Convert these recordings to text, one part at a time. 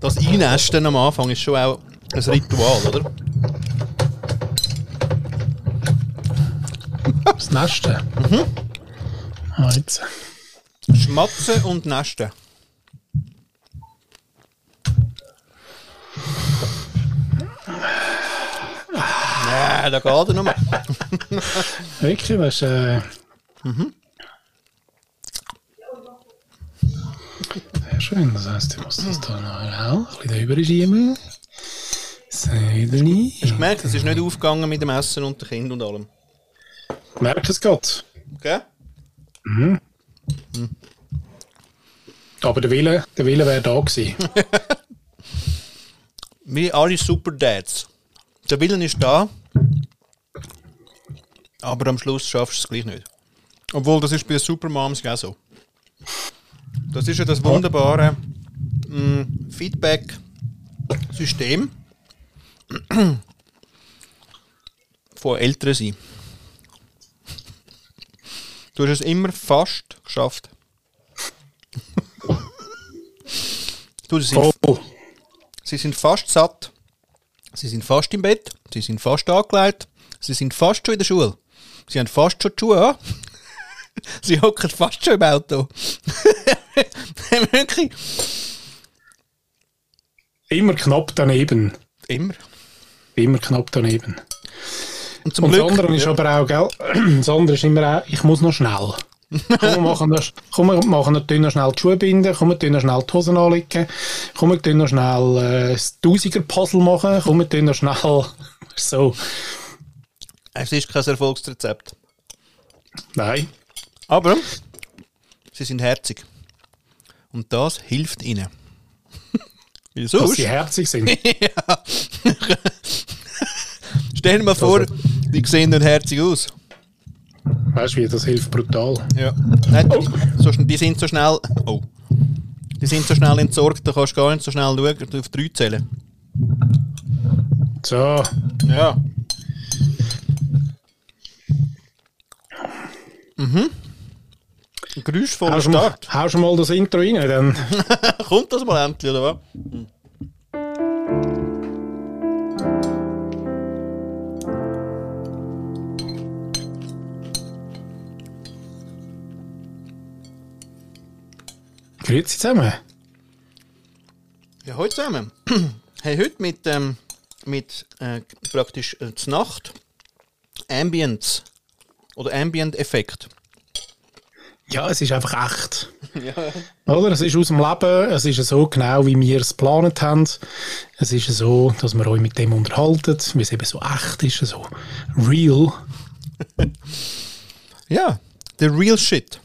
Das Einnästen am Anfang ist schon auch ein Ritual, oder? Das Nesten. Mhm. Ah, jetzt. Schmatzen und Nesten. Ja, da geht er nochmal. Wirklich, was äh, Sehr schön, das heisst, ich muss das da noch ein bisschen drüber schieben. Seideli. Hast du gemerkt, es ist nicht aufgegangen mit dem Essen und dem Kind und allem. Merkt es gerade. Okay? Aber der Wille, der Wille wäre da gewesen. Wie alle Super Dads. Der Willen ist da, aber am Schluss schaffst du es gleich nicht. Obwohl, das ist bei Supermoms auch so. Das ist ja das wunderbare mm, Feedback-System von Älteren sein. Du hast es immer fast geschafft. du, sie, sind, Voll. sie sind fast satt. Sie sind fast im Bett. Sie sind fast angelegt. Sie sind fast schon in der Schule. Sie haben fast schon die Schuhe an. sie hocken fast schon im Auto. Wirklich. Immer knapp daneben. Immer. Immer knapp daneben. Und zum Und das Glück. andere ist ja. aber auch, gell? Das andere ist immer auch, ich muss noch schnell. Komm, wir machen noch, komm, wir machen noch, noch schnell die Schuhe binden, komm, wir noch schnell die Hosen anlegen, komm, wir noch schnell äh, das Tausiger-Puzzle machen, komm, wir noch schnell so. Es ist kein Erfolgsrezept. Nein. Aber sie sind herzig. Und das hilft ihnen. Weil Dass sonst, sie herzig sind. stell dir mal vor, die sehen nicht herzig aus. Weißt du wie, das hilft brutal. Ja. Nein, so, schn- die sind so schnell. Oh. Die sind so schnell entsorgt, da kannst du gar nicht so schnell schauen, auf drei zählen. So, Ja. Mhm. Ein geräuschvoller haust du mal, Start. haust du mal das Intro rein, dann Kommt das mal endlich, oder was? grüezi zusammen. Ja, heute zusammen. hey, heute mit, ähm, mit äh, praktisch äh, zur Nacht Ambience oder Ambient-Effekt. Ja, es ist einfach echt. Oder? Es ist aus dem Leben, es ist so genau, wie wir es geplant haben. Es ist so, dass wir euch mit dem unterhalten, wie es eben so echt ist, so real, Ja, the real shit.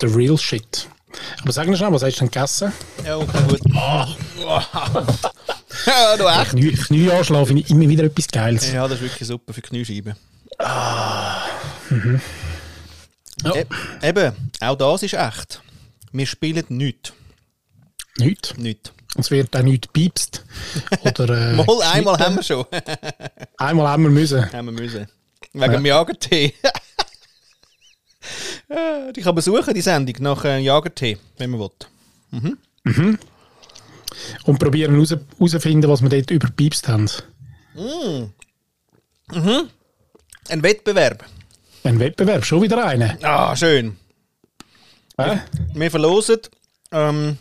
the real shit. Aber sag mir schnell, was hast du denn gegessen? Ja, okay, gut. ja, du echt. Knie, Knieanschlag finde ich immer wieder etwas Geiles. Ja, das ist wirklich super für Kniescheiben. Ja. E eben, auch das ist echt. Wir spielen nichts. Nichts. Nichts. Es wird auch nichts piepst. Oder, äh, Mal einmal geschnitten. haben wir schon. Einmal haben wir müssen. haben wir müssen. Wegen dem Jagertee. Ja, Die kann besuchen, die Sendung, nach äh, Jagertee, wenn man will. Und probieren heraus- herauszufinden, was wir dort überpiepst haben. Ein Wettbewerb. Ein Wettbewerb, schon wieder einer. Ah, schön. Äh? Wir verlosen ähm,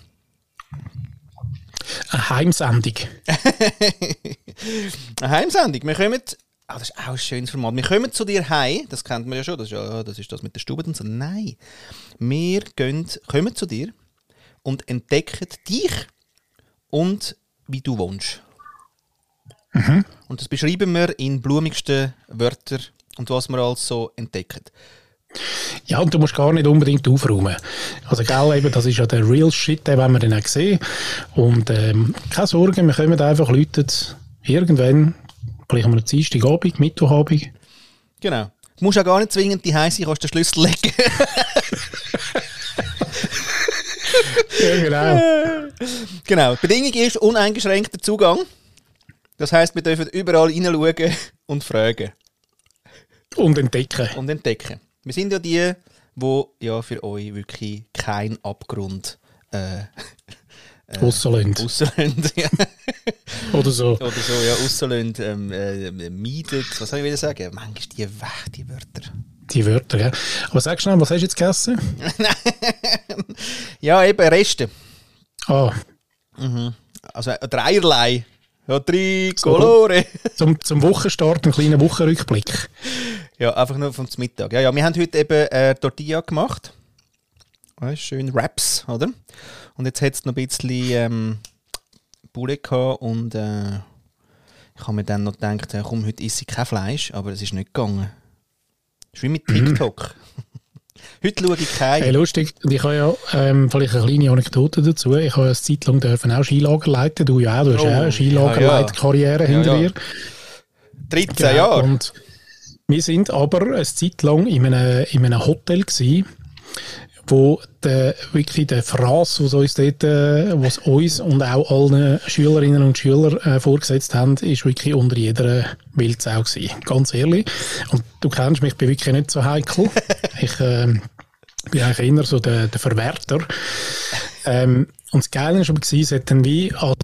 Eine Heimsendung. eine Heimsendung. Wir kommen. Ah, das ist auch ein schönes Format. Wir kommen zu dir heim. Das kennt man ja schon. Das ist, ja, das, ist das mit der Stube und so. Nein. Wir gehen, kommen zu dir und entdecken dich und wie du wohnst. Und das beschreiben wir in blumigsten Wörtern und was wir alles so entdecken. Ja, und du musst gar nicht unbedingt aufräumen. Also, gell, eben, das ist ja der Real Shit, den wollen wir dann auch sehen. Und ähm, keine Sorge, wir kommen einfach Leute irgendwann, gleich am Dienstagabend, Mittwochabend. Genau. Du musst auch gar nicht zwingend die heiße, kannst den Schlüssel legen. Ja, genau. genau. Die Bedingung ist uneingeschränkter Zugang. Das heisst, wir dürfen überall reinschauen und fragen Und entdecken. und entdecken. Wir sind ja die wo ja für euch wirklich kein Abgrund äh, Ausserlöhnt. ausserlöhnt. ja. Oder so. Oder so, ja, ausserlöhnt, ähm, äh, meidet. Was soll ich wieder sagen? Manchmal die weg, die Wörter. Die Wörter, ja. Aber sag schnell, was hast du jetzt gegessen? Ja, eben Reste. Ah, Also äh, dreierlei. Ja, drei Colore. zum, zum Wochenstart einen kleinen Wochenrückblick. Ja, einfach nur vom Mittag. Ja, ja, wir haben heute eben äh, Tortilla gemacht. Ja, schön Wraps, oder? Und jetzt hat es noch ein bisschen ähm, Poulet gehabt und äh, ich habe mir dann noch gedacht, ja, komm, heute esse ich kein Fleisch, aber es ist nicht gegangen. Das ist wie mit TikTok. heute schaue ich kein. Hey, lustig. Ich habe ja ähm, vielleicht eine kleine Anekdote dazu. Ich habe ja eine Zeit lang dürfen auch Skilager leiten. Du ja auch. Du hast Oh, ja eine Skilagerleitkarriere ja. hinter Ja, ja. dir. 13 Genau. Jahre. Und wir sind aber eine Zeit lang in einem, in einem Hotel gewesen, wo der, wirklich der Phrase, was uns dort, äh, was uns und auch allen Schülerinnen und Schülern äh, vorgesetzt haben, ist wirklich unter jeder Wildsau gewesen. Ganz ehrlich. Und du kennst mich, ich bin wirklich nicht so heikel. ich ähm, bin eigentlich eher so der, der Verwerter. Ähm, und das Geile war aber, es hat dann wie, also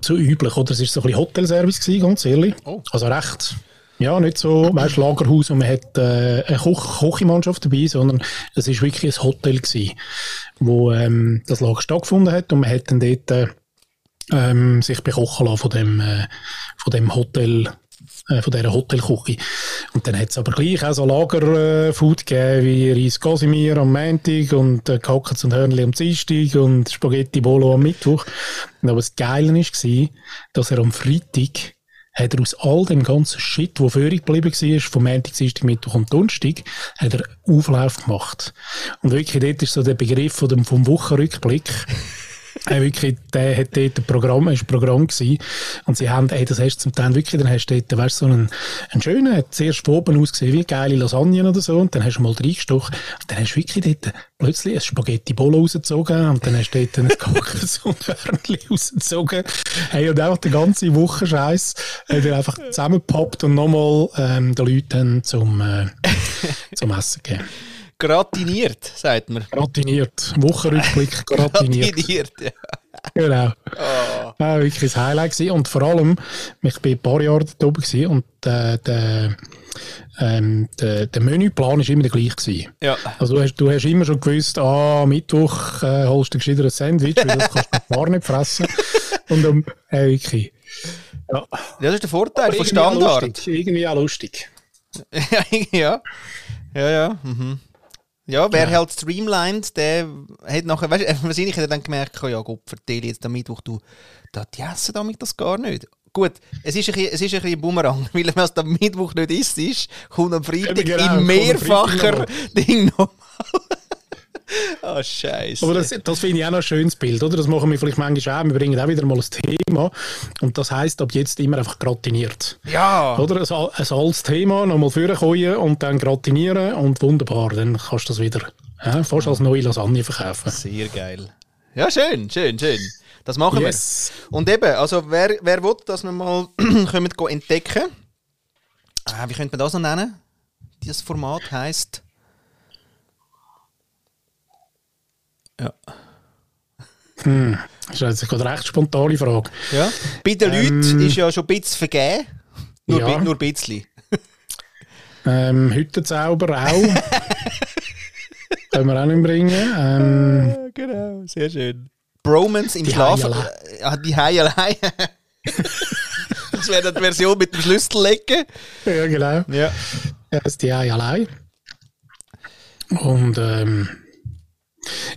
so üblich, oder? Es war so ein bisschen Hotelservice gewesen, ganz ehrlich. Oh. Also recht, ja, nicht so, weißt, Lagerhaus und man hat äh, eine Koch Kochimannschaft dabei, sondern es war wirklich ein Hotel gewesen, wo ähm, das Lager stattgefunden hat und man hat dann dort äh, ähm, sich bekochen lassen von dem, äh, von dem Hotel, äh, von dieser Hotelküche. Und dann hat es aber gleich auch so Lagerfood gegeben, wie Reis Casimir am Montag und äh, Kackens und Hörnli am Dienstag und Spaghetti Bolo am Mittwoch. Und aber das Geile war, dass er am Freitag hat er aus all dem ganzen Shit, der vorher geblieben war, vom Montag, Dienstag, Mittwoch und Donnerstag, hat er Auflauf gemacht. Und wirklich, dort ist so der Begriff vom Wochenrückblick, äh, wirklich, der hat dort ein Programm, ist ein Programm gewesen. Und sie haben, ey, das hast du zum Teil wirklich, dann hast du dort, weißt so einen, einen schönen, hat zuerst von oben ausgesehen wie geile Lasagne oder so, und dann hast du mal reingestochen, und dann hast du wirklich dort plötzlich ein Spaghetti Bolo rausgezogen, und dann hast du dort ein Kackens und Hörnli rausgezogen. Hey, und einfach den ganzen Wochenscheiß hat er einfach zusammengepappt und nochmal, ähm, den Leuten zum, äh, zum Essen gegeben. Gratiniert, sagt man. Gratiniert. Wochenrückblick, gratiniert. Gratiniert, ja. Genau. Oh. Ja, wirklich ein Highlight gewesen. Und vor allem, ich bin ein paar Jahre dort oben gewesen und äh, der, ähm, der, der Menüplan war immer der gleiche. Gewesen. Ja. Also du hast, du hast immer schon gewusst, ah, Mittwoch äh, holst du gescheiter ein Sandwich, weil das kannst du gar nicht fressen. Und um, äh, wirklich. Ja. Das ist der Vorteil von Irgendwie auch Standard. lustig. Irgendwie auch lustig. ja, ja, ja. Mhm. Ja, wer halt streamlined, der hat nachher, weißt du, wahrscheinlich hat er dann gemerkt, ja Gott, verteile jetzt am Mittwoch, du, da, die essen damit das gar nicht. Gut, es ist ein bisschen, es ist ein bisschen Bumerang, weil wenn es am Mittwoch nicht isst, ist, kommt am Freitag Eben genau, in mehrfacher Freitag Ding nochmal. Ah, Scheiße. Aber das, das finde ich auch noch ein schönes Bild, oder? Das machen wir vielleicht manchmal auch. Wir bringen auch wieder mal ein Thema. Und das heisst ab jetzt immer einfach gratiniert. ja, Oder? Ein, al- ein altes Thema, nochmal vorkommen und dann gratinieren und wunderbar. Dann kannst du das wieder ja, fast als neue Lasagne verkaufen. sehr geil. Ja, schön, schön, schön. Das machen Yes. wir. Und eben, also wer, wer will, dass wir mal können entdecken, ah, wie könnte man das noch nennen? Dieses Format heisst. Ja. Das ist jetzt eine recht spontane Frage. ja. Bei den Leuten ist ja schon ein bisschen vergeben. Nur, Ja. nur ein bisschen. Ähm, Hüttenzauber auch. Können wir auch nicht bringen. Ähm, Ja, genau, sehr schön. Bromance im Die Schlaf. Ah, die Heielei. das wäre die Version mit dem Schlüssel legen. ja, genau. Ja. Das ist die Ei allein. Und ähm,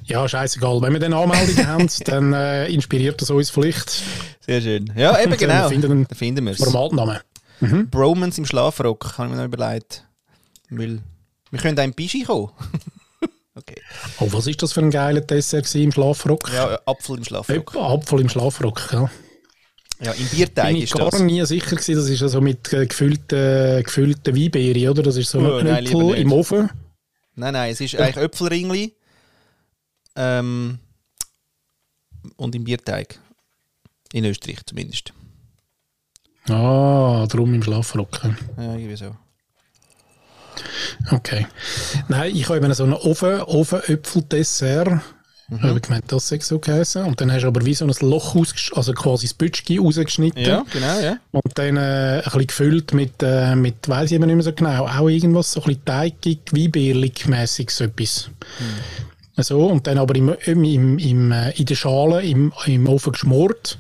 ja, scheißegal. Wenn wir dann Anmeldungen haben, dann äh, inspiriert das uns vielleicht. Sehr schön. Ja, eben Wir genau. finden einen Da finden wir es. Formatnamen. Bromance im Schlafrock, habe ich mir noch überlegt. Weil wir können auch im Pischi kommen. okay. Oh, was ist das für ein geiler Dessert im Schlafrock? Ja, äh, Apfel im Schlafrock. Etwa Apfel im Schlafrock. Ja. Ja, im Bierteig Bin ich ist gar das. nie sicher gewesen. Das ist also mit äh, gefüllten, gefüllten Weinbeeren, oder? Das ist so Oh, ein nicht. im Ofen. Nein, nein, es ist eigentlich Äpfelringli. Ähm, und im Bierteig. In Österreich zumindest. Ah, drum im Schlafrock. ja. Irgendwie so. Okay. Nein, ich habe eben so einen Ofen, Ofenöpfeldessert. Mhm. Ich habe gemeint, das sei so geheißen. Und dann hast du aber wie so ein Loch also quasi das Bütschki rausgeschnitten. Ja, genau, ja. Und dann äh, ein bisschen gefüllt mit, äh, mit weiss ich eben nicht mehr so genau, auch irgendwas, so ein bisschen teigig, wie mäßig so etwas. Mhm. So, und dann aber im, im, im, äh, in der Schale im, im Ofen geschmort.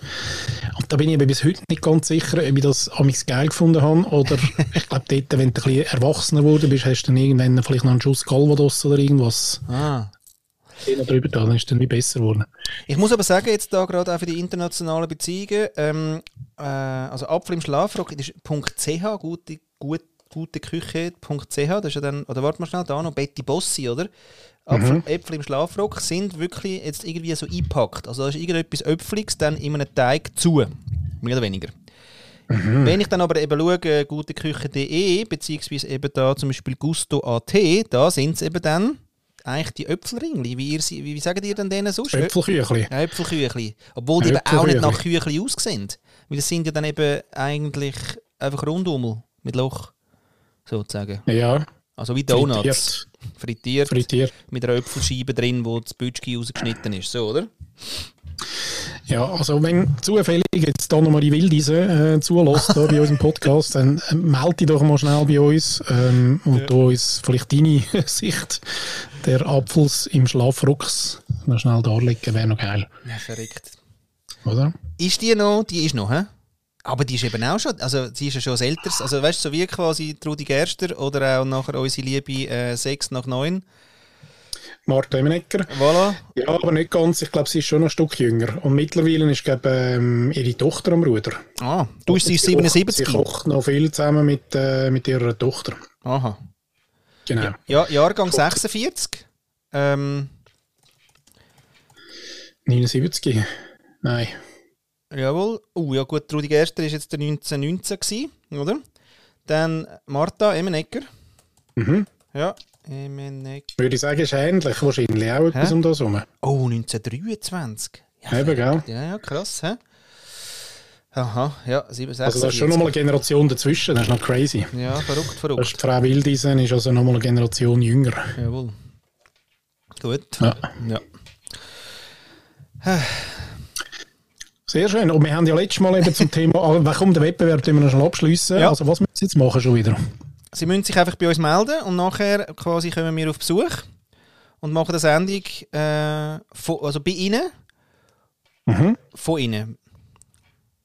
Und da bin ich bis heute nicht ganz sicher, ob ich das amigs geil gefunden habe oder ich glaube dort, wenn du ein bisschen erwachsener geworden bist, hast du dann irgendwann vielleicht noch einen Schuss Calvados oder irgendwas. Ah. Drüber da, dann ist es dann wie besser geworden. Ich muss aber sagen, jetzt da gerade auch für die internationalen Beziehungen, ähm, äh, also Apfel im Schlafrock, das ist .ch, gute, gut, gute Küche.ch, das ist ja dann, oder warte mal schnell, da noch Betty Bossi, oder? Apfel, mhm. Äpfel im Schlafrock sind wirklich jetzt irgendwie so eingepackt. Also da ist irgendetwas Öpfliges dann in einem Teig zu. Mehr oder weniger. Mhm. Wenn ich dann aber eben schaue, guteküche.de, beziehungsweise eben da zum Beispiel Gusto.at, da sind es eben dann eigentlich die Öpfelringli. Wie, ihr, wie, wie sagen ihr denn denen sonst? Äpfelküchli. Ja, Äpfelküchli. Obwohl die eben auch nicht nach Küchli aussehen. Weil das sind ja dann eben eigentlich einfach Rundum mit Loch, sozusagen. Ja. Also wie Donuts. Frittiert. Frittiert, Frittiert. mit einer Äpfelscheibe drin, wo das Bütschki rausgeschnitten ist, so, oder? Ja, also wenn zufällig jetzt hier nochmal die Wildeise äh, zulässt hier bei unserem Podcast, dann äh, melde dich doch mal schnell bei uns ähm, und ja. da uns vielleicht deine Sicht der Apfels im Schlafrucks noch schnell darlegen, wäre noch geil. Ja, verrückt. Oder? Ist die noch? Die ist noch, hä? Aber die ist eben auch schon, also sie ist ja schon älteres, also weißt du, so wie quasi Trudi Gerster oder auch nachher unsere liebe äh, 6 nach 9. Martha Emenegger. Voilà. Ja, aber nicht ganz. Ich glaube, sie ist schon ein Stück jünger. Und mittlerweile ist glaube ähm, ihre Tochter am Ruder. Ah, du bist sie 77. Sie kocht noch viel zusammen mit, äh, mit ihrer Tochter. Aha. Genau. Ja, Jahrgang 46. Ähm. 79. Nein. Jawohl. Uh, ja gut, Rudi Gerster war jetzt der 1919, gewesen, oder? Dann Martha Emenegger. Mhm. Ja, Emenegger. Würde ich sagen, ist ähnlich wahrscheinlich auch etwas um das herum. Oh, 1923. Ja, Eben, gell? Ja, ja, krass, hä? Aha, ja, 67. Also da ist schon nochmal eine Generation dazwischen, das ist noch crazy. Ja, verrückt, verrückt. Das ist Frau Wildisen ist also nochmal eine Generation jünger. Jawohl. Gut. Ja. ja. Sehr schön. Und wir haben ja letztes Mal eben zum Thema, wer kommt der Wettbewerb, den wir noch schnell abschliessen. Ja. Also was müssen Sie jetzt machen schon wieder? Sie müssen sich einfach bei uns melden und nachher quasi kommen wir auf Besuch und machen eine Sendung äh, von, also bei Ihnen, mhm. von Ihnen.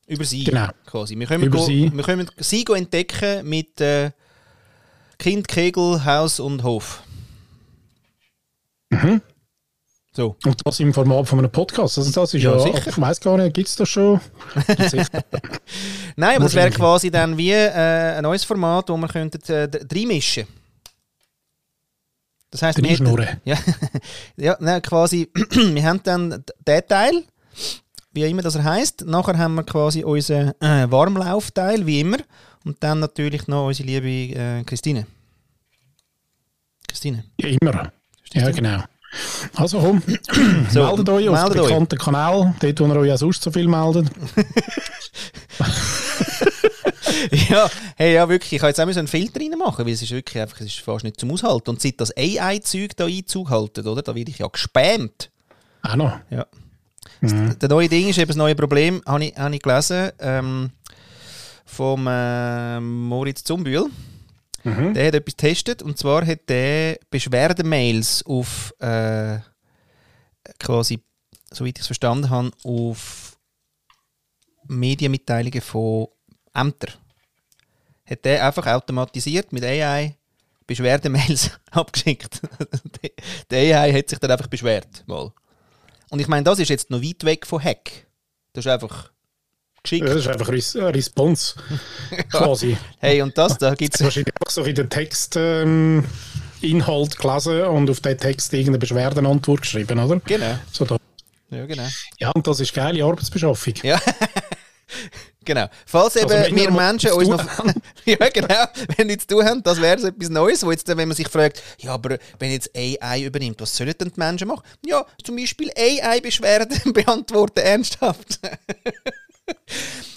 Über Sie genau. quasi. Wir können, Über go, Sie. wir können Sie entdecken mit äh, Kind, Kegel, Haus und Hof. Mhm. So. Und das im Format von einem Podcast. Also das ist ja, ja ich weiß gar nicht, gibt es das schon? Nein, aber das wäre quasi dann wie äh, ein neues Format, wo wir könnten äh, reinmischen Das heisst, wir hätten, ja, ja nein, quasi, wir haben dann den Teil, wie immer das er heisst. Nachher haben wir quasi unseren äh, Warmlaufteil, wie immer. Und dann natürlich noch unsere liebe äh, Christine. Christine. Ja, immer. Ja, genau. Also komm, so, meldet euch auf dem bekannten Kanal, dort wo ihr euch auch sonst so viel meldet. ja, hey, ja, wirklich. Ich habe jetzt auch einen Filter reinmachen, weil es ist wirklich einfach, es ist fast nicht zum Aushalten. Und seit das AI-Zeug da Einzug halten, oder? Da werde ich ja gespammt. Auch noch? Ja. Mhm. Das neue Ding ist eben das neue Problem, habe ich, habe ich gelesen, ähm, vom äh, Moritz Zumbühl. Mhm. Der hat etwas getestet und zwar hat der Beschwerdemails auf äh, quasi, soweit ich es verstanden habe, auf Medienmitteilungen von Ämtern. Hat der einfach automatisiert mit AI Beschwerdemails abgeschickt. der AI hat sich dann einfach beschwert. Mal. Und ich meine, das ist jetzt noch weit weg von Hack. Das ist einfach geschickt. Das ist einfach eine Response, quasi. Hey, und das, da gibt es... wahrscheinlich auch so in den Text... Ähm, Inhalt gelesen und auf den Text irgendeine Beschwerdenantwort geschrieben, oder? Genau. So da. Ja, genau. Ja, und das ist geile Arbeitsbeschaffung. Ja. genau. Falls eben also, wir Menschen uns noch. ja, genau. Wenn nichts zu tun haben, das wäre so etwas Neues, wo jetzt, wenn man sich fragt, ja, aber wenn jetzt AI übernimmt, was sollen denn die Menschen machen? Ja, zum Beispiel AI-Beschwerden beantworten, ernsthaft.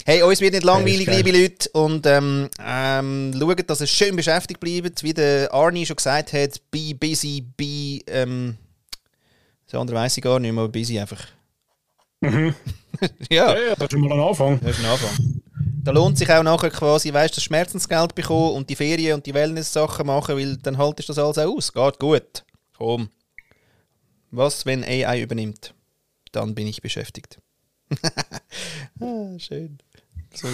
Hey, uns wird nicht langweilig, liebe Leute. Und ähm, ähm, schaut, dass ihr schön beschäftigt bleibt. Wie der Arnie schon gesagt hat, be busy, be. Ähm, das andere weiss ich gar nicht mehr, aber busy einfach. ja, Ja, ja, das ist schon mal ein Anfang. das ist ein Anfang. Da lohnt sich auch nachher quasi, weißt du, das Schmerzensgeld bekommen und die Ferien und die Wellness-Sachen machen, weil dann haltest du das alles auch aus. Geht gut. Komm. Was, wenn AI übernimmt? Dann bin ich beschäftigt. ah, schön. So,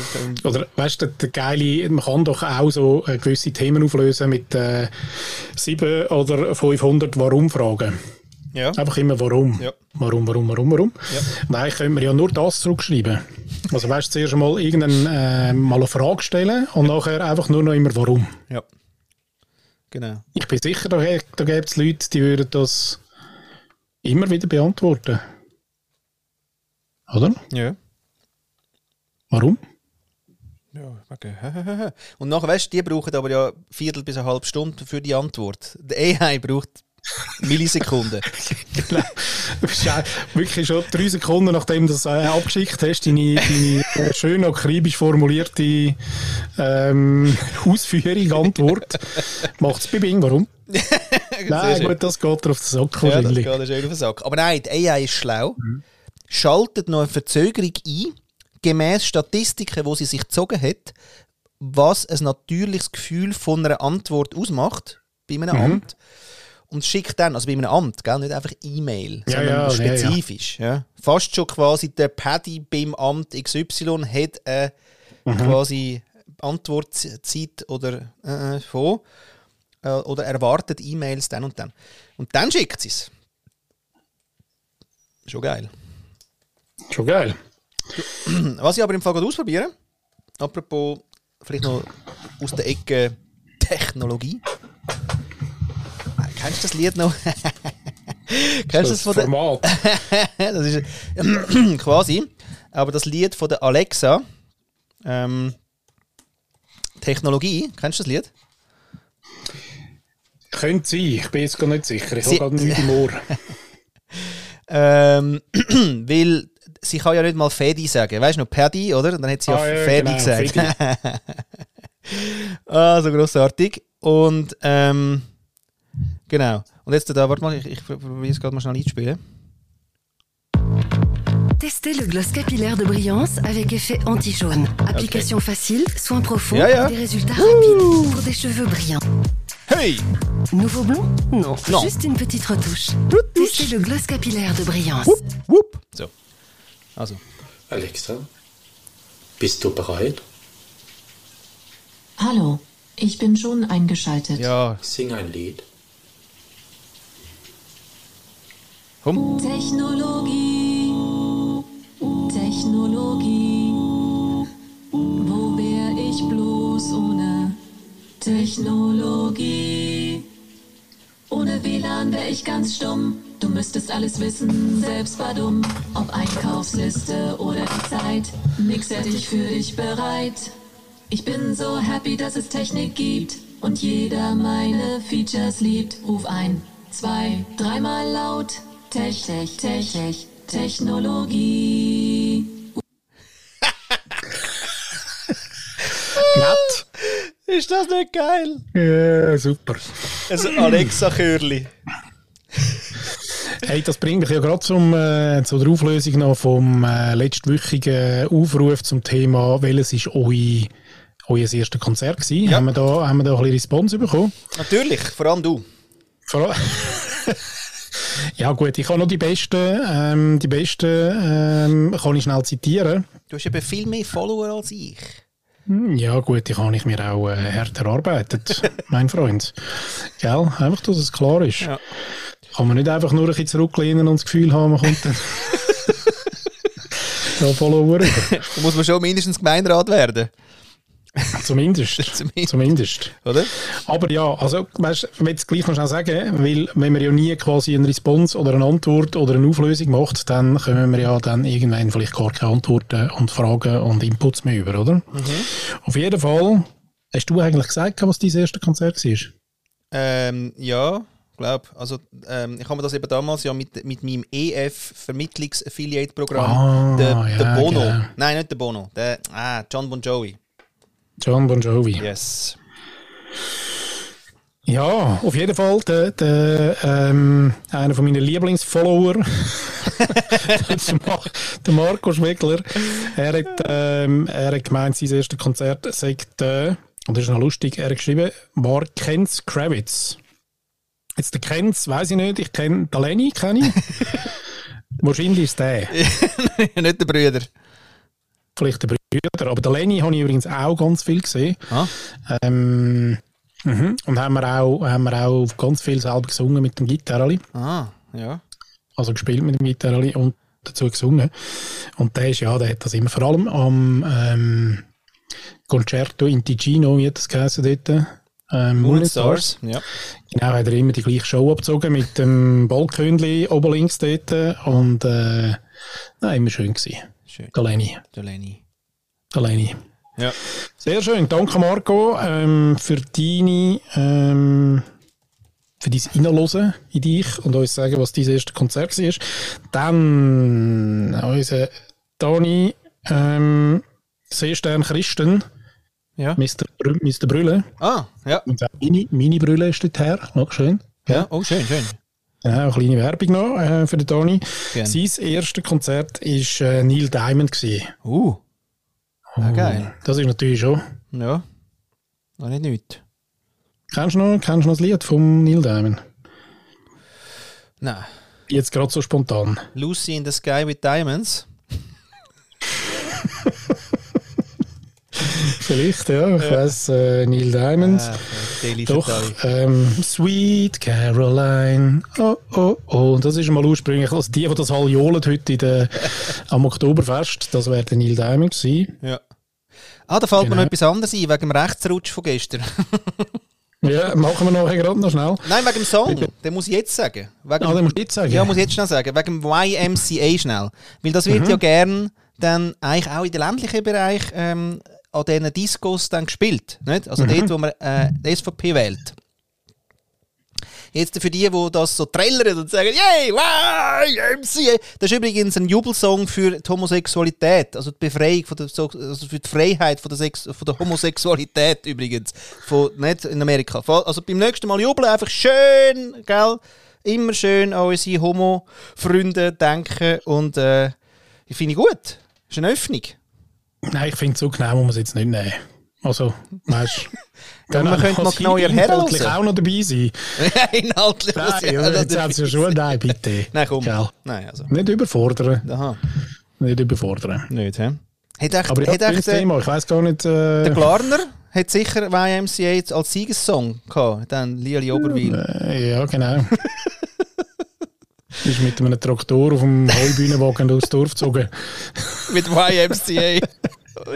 Oder weißt du, der geile, man kann doch auch so äh, gewisse Themen auflösen mit äh, 7 oder 500 Warum-Fragen. ja. Einfach immer warum. Ja. Warum, warum, warum, warum. Ja. Und eigentlich können wir ja nur das zurückschreiben. Also weißt du, zuerst mal irgendeine äh, mal eine Frage stellen und nachher einfach nur noch immer warum. Ja. Genau. Ich bin sicher, da, da gibt es Leute, die würden das immer wieder beantworten. Oder? Ja. Warum? Ja, okay. Und nachher, weißt du, die brauchen aber ja Viertel bis eine halbe Stunde für die Antwort. Der AI braucht Millisekunden. Genau. Du bist ja wirklich schon drei Sekunden, nachdem du das äh, abgeschickt hast, deine, deine schön akribisch formulierte ähm, Ausführung, Antwort, macht es bei Bing. Warum? Nein, gut, das geht dir auf den Sack ja, das geht schön auf den Sack. Aber nein, die AI ist schlau, schaltet noch eine Verzögerung ein, gemäß Statistiken, wo sie sich gezogen hat, was ein natürliches Gefühl von einer Antwort ausmacht bei einem Amt. Und schickt dann, also bei einem Amt, gell, nicht einfach E-Mail, Ja, sondern ja, ja, spezifisch. Ja, Fast schon quasi der Paddy beim Amt XY hat eine quasi Antwortzeit oder äh, äh, von äh, oder erwartet E-Mails dann und dann. Und dann schickt sie es. Schon geil. Schon geil. Was ich aber im Fall ausprobieren, apropos vielleicht noch aus der Ecke Technologie. Äh, Kennst du das Lied noch? Kennst du das von der, Format. das ist quasi, aber das Lied von der Alexa, ähm, Technologie, kennst du das Lied? Könnte sein, ich bin jetzt gar nicht sicher. Ich habe gerade nichts im Ohr. Ähm, weil sie kann ja nicht mal Fedi sagen. Weißt du noch, Paddy, oder? Dann hat sie ja, Ah, ja, Fedi genau, gesagt. Fedi. ah, so grossartig. Und, ähm, genau. Und jetzt da, warte mal, ich, ich probiere es gerade mal schnell einzuspielen. Testez le gloss capillaire de brillance avec effet anti-jaune. Application facile, soin profond, Ja, ja. des résultats rapides pour des cheveux brillants. Hey! Nouveau blond Non, Non. juste une petite retouche. Testez le gloss capillaire de brillance. Whoop. So. Also. Alexa, bist du bereit? Hallo, ich bin schon eingeschaltet. Ja, Sing ein Lied. komm. Technologie, Technologie. Wo wär ich bloß ohne Technologie? Ohne WLAN wär ich ganz stumm. Du müsstest alles wissen, selbst war dumm. Ob Einkaufsliste oder die Zeit, nix hätte ich für dich bereit. Ich bin so happy, dass es Technik gibt und jeder meine Features liebt. Ruf ein, zwei, dreimal laut. Tech, Tech, Tech, Tech, Technologie. Nett. Ist das nicht geil? Ja, super. Also Alexa-Chörli. Hey, das bringt mich ja gerade zum, äh, zu der Auflösung noch vom äh, letztwöchigen Aufruf zum Thema, welches ist euer, euer erstes Konzert gewesen? Ja. Haben, wir da, haben wir da ein bisschen Response bekommen? Natürlich, vor allem du. Vor allem- ja gut, ich kann noch die besten, ähm, die besten ähm, kann ich schnell zitieren. Du hast eben viel mehr Follower als ich. Hm, Ja gut, die habe ich mir auch äh, hart erarbeitet, mein Freund. Gell? Einfach, dass es klar ist. Ja. Kann man nicht einfach nur ein bisschen zurücklehnen und das Gefühl haben, man kommt dann da Follower rüber. Da muss man schon mindestens Gemeinderat werden, Zumindest. Zumindest. Zumindest. oder? Aber ja, also, weißt, ich will es gleich noch schnell sagen, weil wenn man ja nie quasi eine Response oder eine Antwort oder eine Auflösung macht, dann können wir ja dann irgendwann vielleicht gar keine Antworten und Fragen und Inputs mehr über, oder? Auf jeden Fall, hast du eigentlich gesagt, was dein erstes Konzert war? Ähm, ja, glaub. Also, ähm, ich habe mir das eben damals ja mit, mit meinem EF-Vermittlungs-Affiliate-Programm, Ah, der, ja, der Bono, genau. nein, nicht der Bono, der, ah, John Bon Jovi, John Bon Jovi. yes. Ja, auf jeden Fall der, der, ähm, einer von meinen Lieblingsfollower, der Mar- der Marco Schwegler, er hat, ähm, er hat gemeint, sein erstes Konzert sei der, und das ist noch lustig, er hat geschrieben, war Kenz Kravitz. Jetzt der Kenz, weiß ich nicht, ich kenne den Lenny, kenne ich. Wahrscheinlich ist der. nicht der Brüder. Vielleicht der Brüder, aber den Lenny habe ich übrigens auch ganz viel gesehen. Ah. Ähm, mhm. Und haben wir, auch, haben wir auch ganz viel selber gesungen mit dem Gitarreli. Ah, ja. Also gespielt mit dem Gitarreli und dazu gesungen. Und der ist ja, der hat das immer vor allem am ähm, Concerto in Ticino, wie hat das geheißen dort? Ähm, Moon Stars. Ja. Genau, hat er immer die gleiche Show abgezogen mit dem Ballkönli oben links dort. Und äh, nein, immer schön gewesen. Schön, Der Lenny. der Lenny. Lenny. Ja. Sehr schön. Danke, Marco, ähm, für deine, ähm, für dein Reinhören in dich und uns sagen, was dein erstes Konzert war. Dann unser Dani, ähm, Seestern Christen, Ja. Mr. Brü Mr. Brülle. Ah, ja. Und auch Mini, Mini Brülle ist dort her. Noch schön. Ja, oh, schön, schön. Ja, eine kleine Werbung noch äh, für den. Gern. Sein erstes Konzert war äh, Neil Diamond. Gewesen. Uh. Ah, geil. Das ist natürlich schon. Ja. Noch nicht nichts. Kennst du noch, kennst du noch das Lied vom Neil Diamond? Nein. Jetzt gerade so spontan. Lucy in the Sky with Diamonds. Vielleicht, ja. Ich weiss, äh, Neil Diamond. Ah, Doch, ähm, Sweet Caroline. Oh, oh, oh. Das ist mal ursprünglich, also die, die das all johlen heute in der, am Oktoberfest, das wäre der Neil Diamond gewesen. Ja. Ah, da fällt mir Genau. noch etwas anderes ein, wegen dem Rechtsrutsch von gestern. Ja, machen wir nachher gerade noch schnell. Nein, wegen dem Song. Den muss ich jetzt sagen. Wegen, Ah, den musst du jetzt sagen. ja, muss ich jetzt schnell sagen. Wegen dem YMCA schnell. Weil das wird ja gern dann eigentlich auch in den ländlichen Bereich ähm, an diesen Discos dann gespielt. Nicht? Also dort, wo man äh, die SVP wählt. Jetzt für die, die das so trällern und sagen, yay, YMCA. Das ist übrigens ein Jubelsong für die Homosexualität, also die Befreiung, von der, so- also für die Freiheit von der, Sex, von der Homosexualität übrigens. Von, nicht in Amerika. Also beim nächsten Mal jubeln, einfach schön, gell? Immer schön an unsere Homo-Freunde denken und äh, ich finde gut. Das ist eine Öffnung. Nein, ich finde, so genau muss man es jetzt nicht nehmen. Also, weißt Ja, man könnte mal genauer herhören. auch noch dabei sein. Inhaltlich. Nein, ja, jetzt hat es ja schon, nein, bitte. Nein, komm. Gell? Nein, also. Nicht überfordern. Aha. Nicht überfordern. Nicht, hä? Hat echt, Aber ja, hat echt, Thema. Ich weiß gar nicht. Äh, der Glarner hat sicher YMCA als Siegessong gehabt. Dann Lili Oberwil. äh, ja, genau. ist mit einem Traktor auf dem Heubühnenwagen durchs Dorf gezogen. Mit YMCA.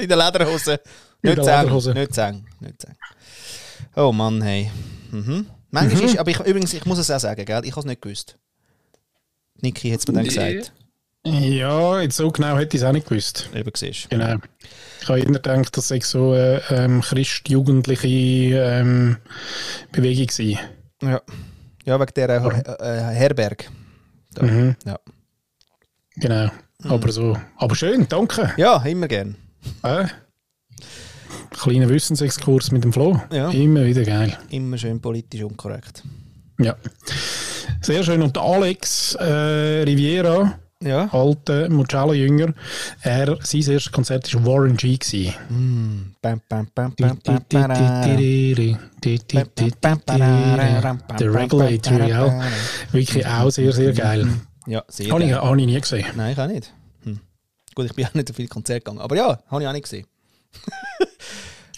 In der Lederhose. Nicht. Lederhose. Nicht zäng. Nicht zäng. Oh Mann, hey. Mhm. Manchmal ist, aber ich, übrigens, ich muss es auch sagen, gell? ich habe es nicht gewusst. Niki hat es mir dann gesagt. Ja, jetzt so genau hätte ich es auch nicht gewusst. Eben siehst. Genau. Ich habe immer gedacht, das sei so eine ähm, christjugendliche ähm, Bewegung gewesen. Ja. Ja, wegen der äh, äh, Herberg. Da. Mhm. Ja. Genau. Aber so. Aber schön, danke. ja, immer gern. Äh? Kleiner Wissensexkurs mit dem Flo. Ja. Immer wieder geil. Immer schön politisch unkorrekt. Ja. Sehr schön. Und der Alex äh, Riviera, Ja. alter Mugello-Jünger, er, sein erstes Konzert war Warren G. gewesen. Bam. Der Regulator, ja. Wirklich auch sehr, sehr geil. Ja, sehr Habe ich, geil. habe ich nie gesehen. Nein, ich auch nicht. Hm. Gut, ich bin auch nicht so viel Konzert gegangen. Aber ja, habe ich auch nicht gesehen.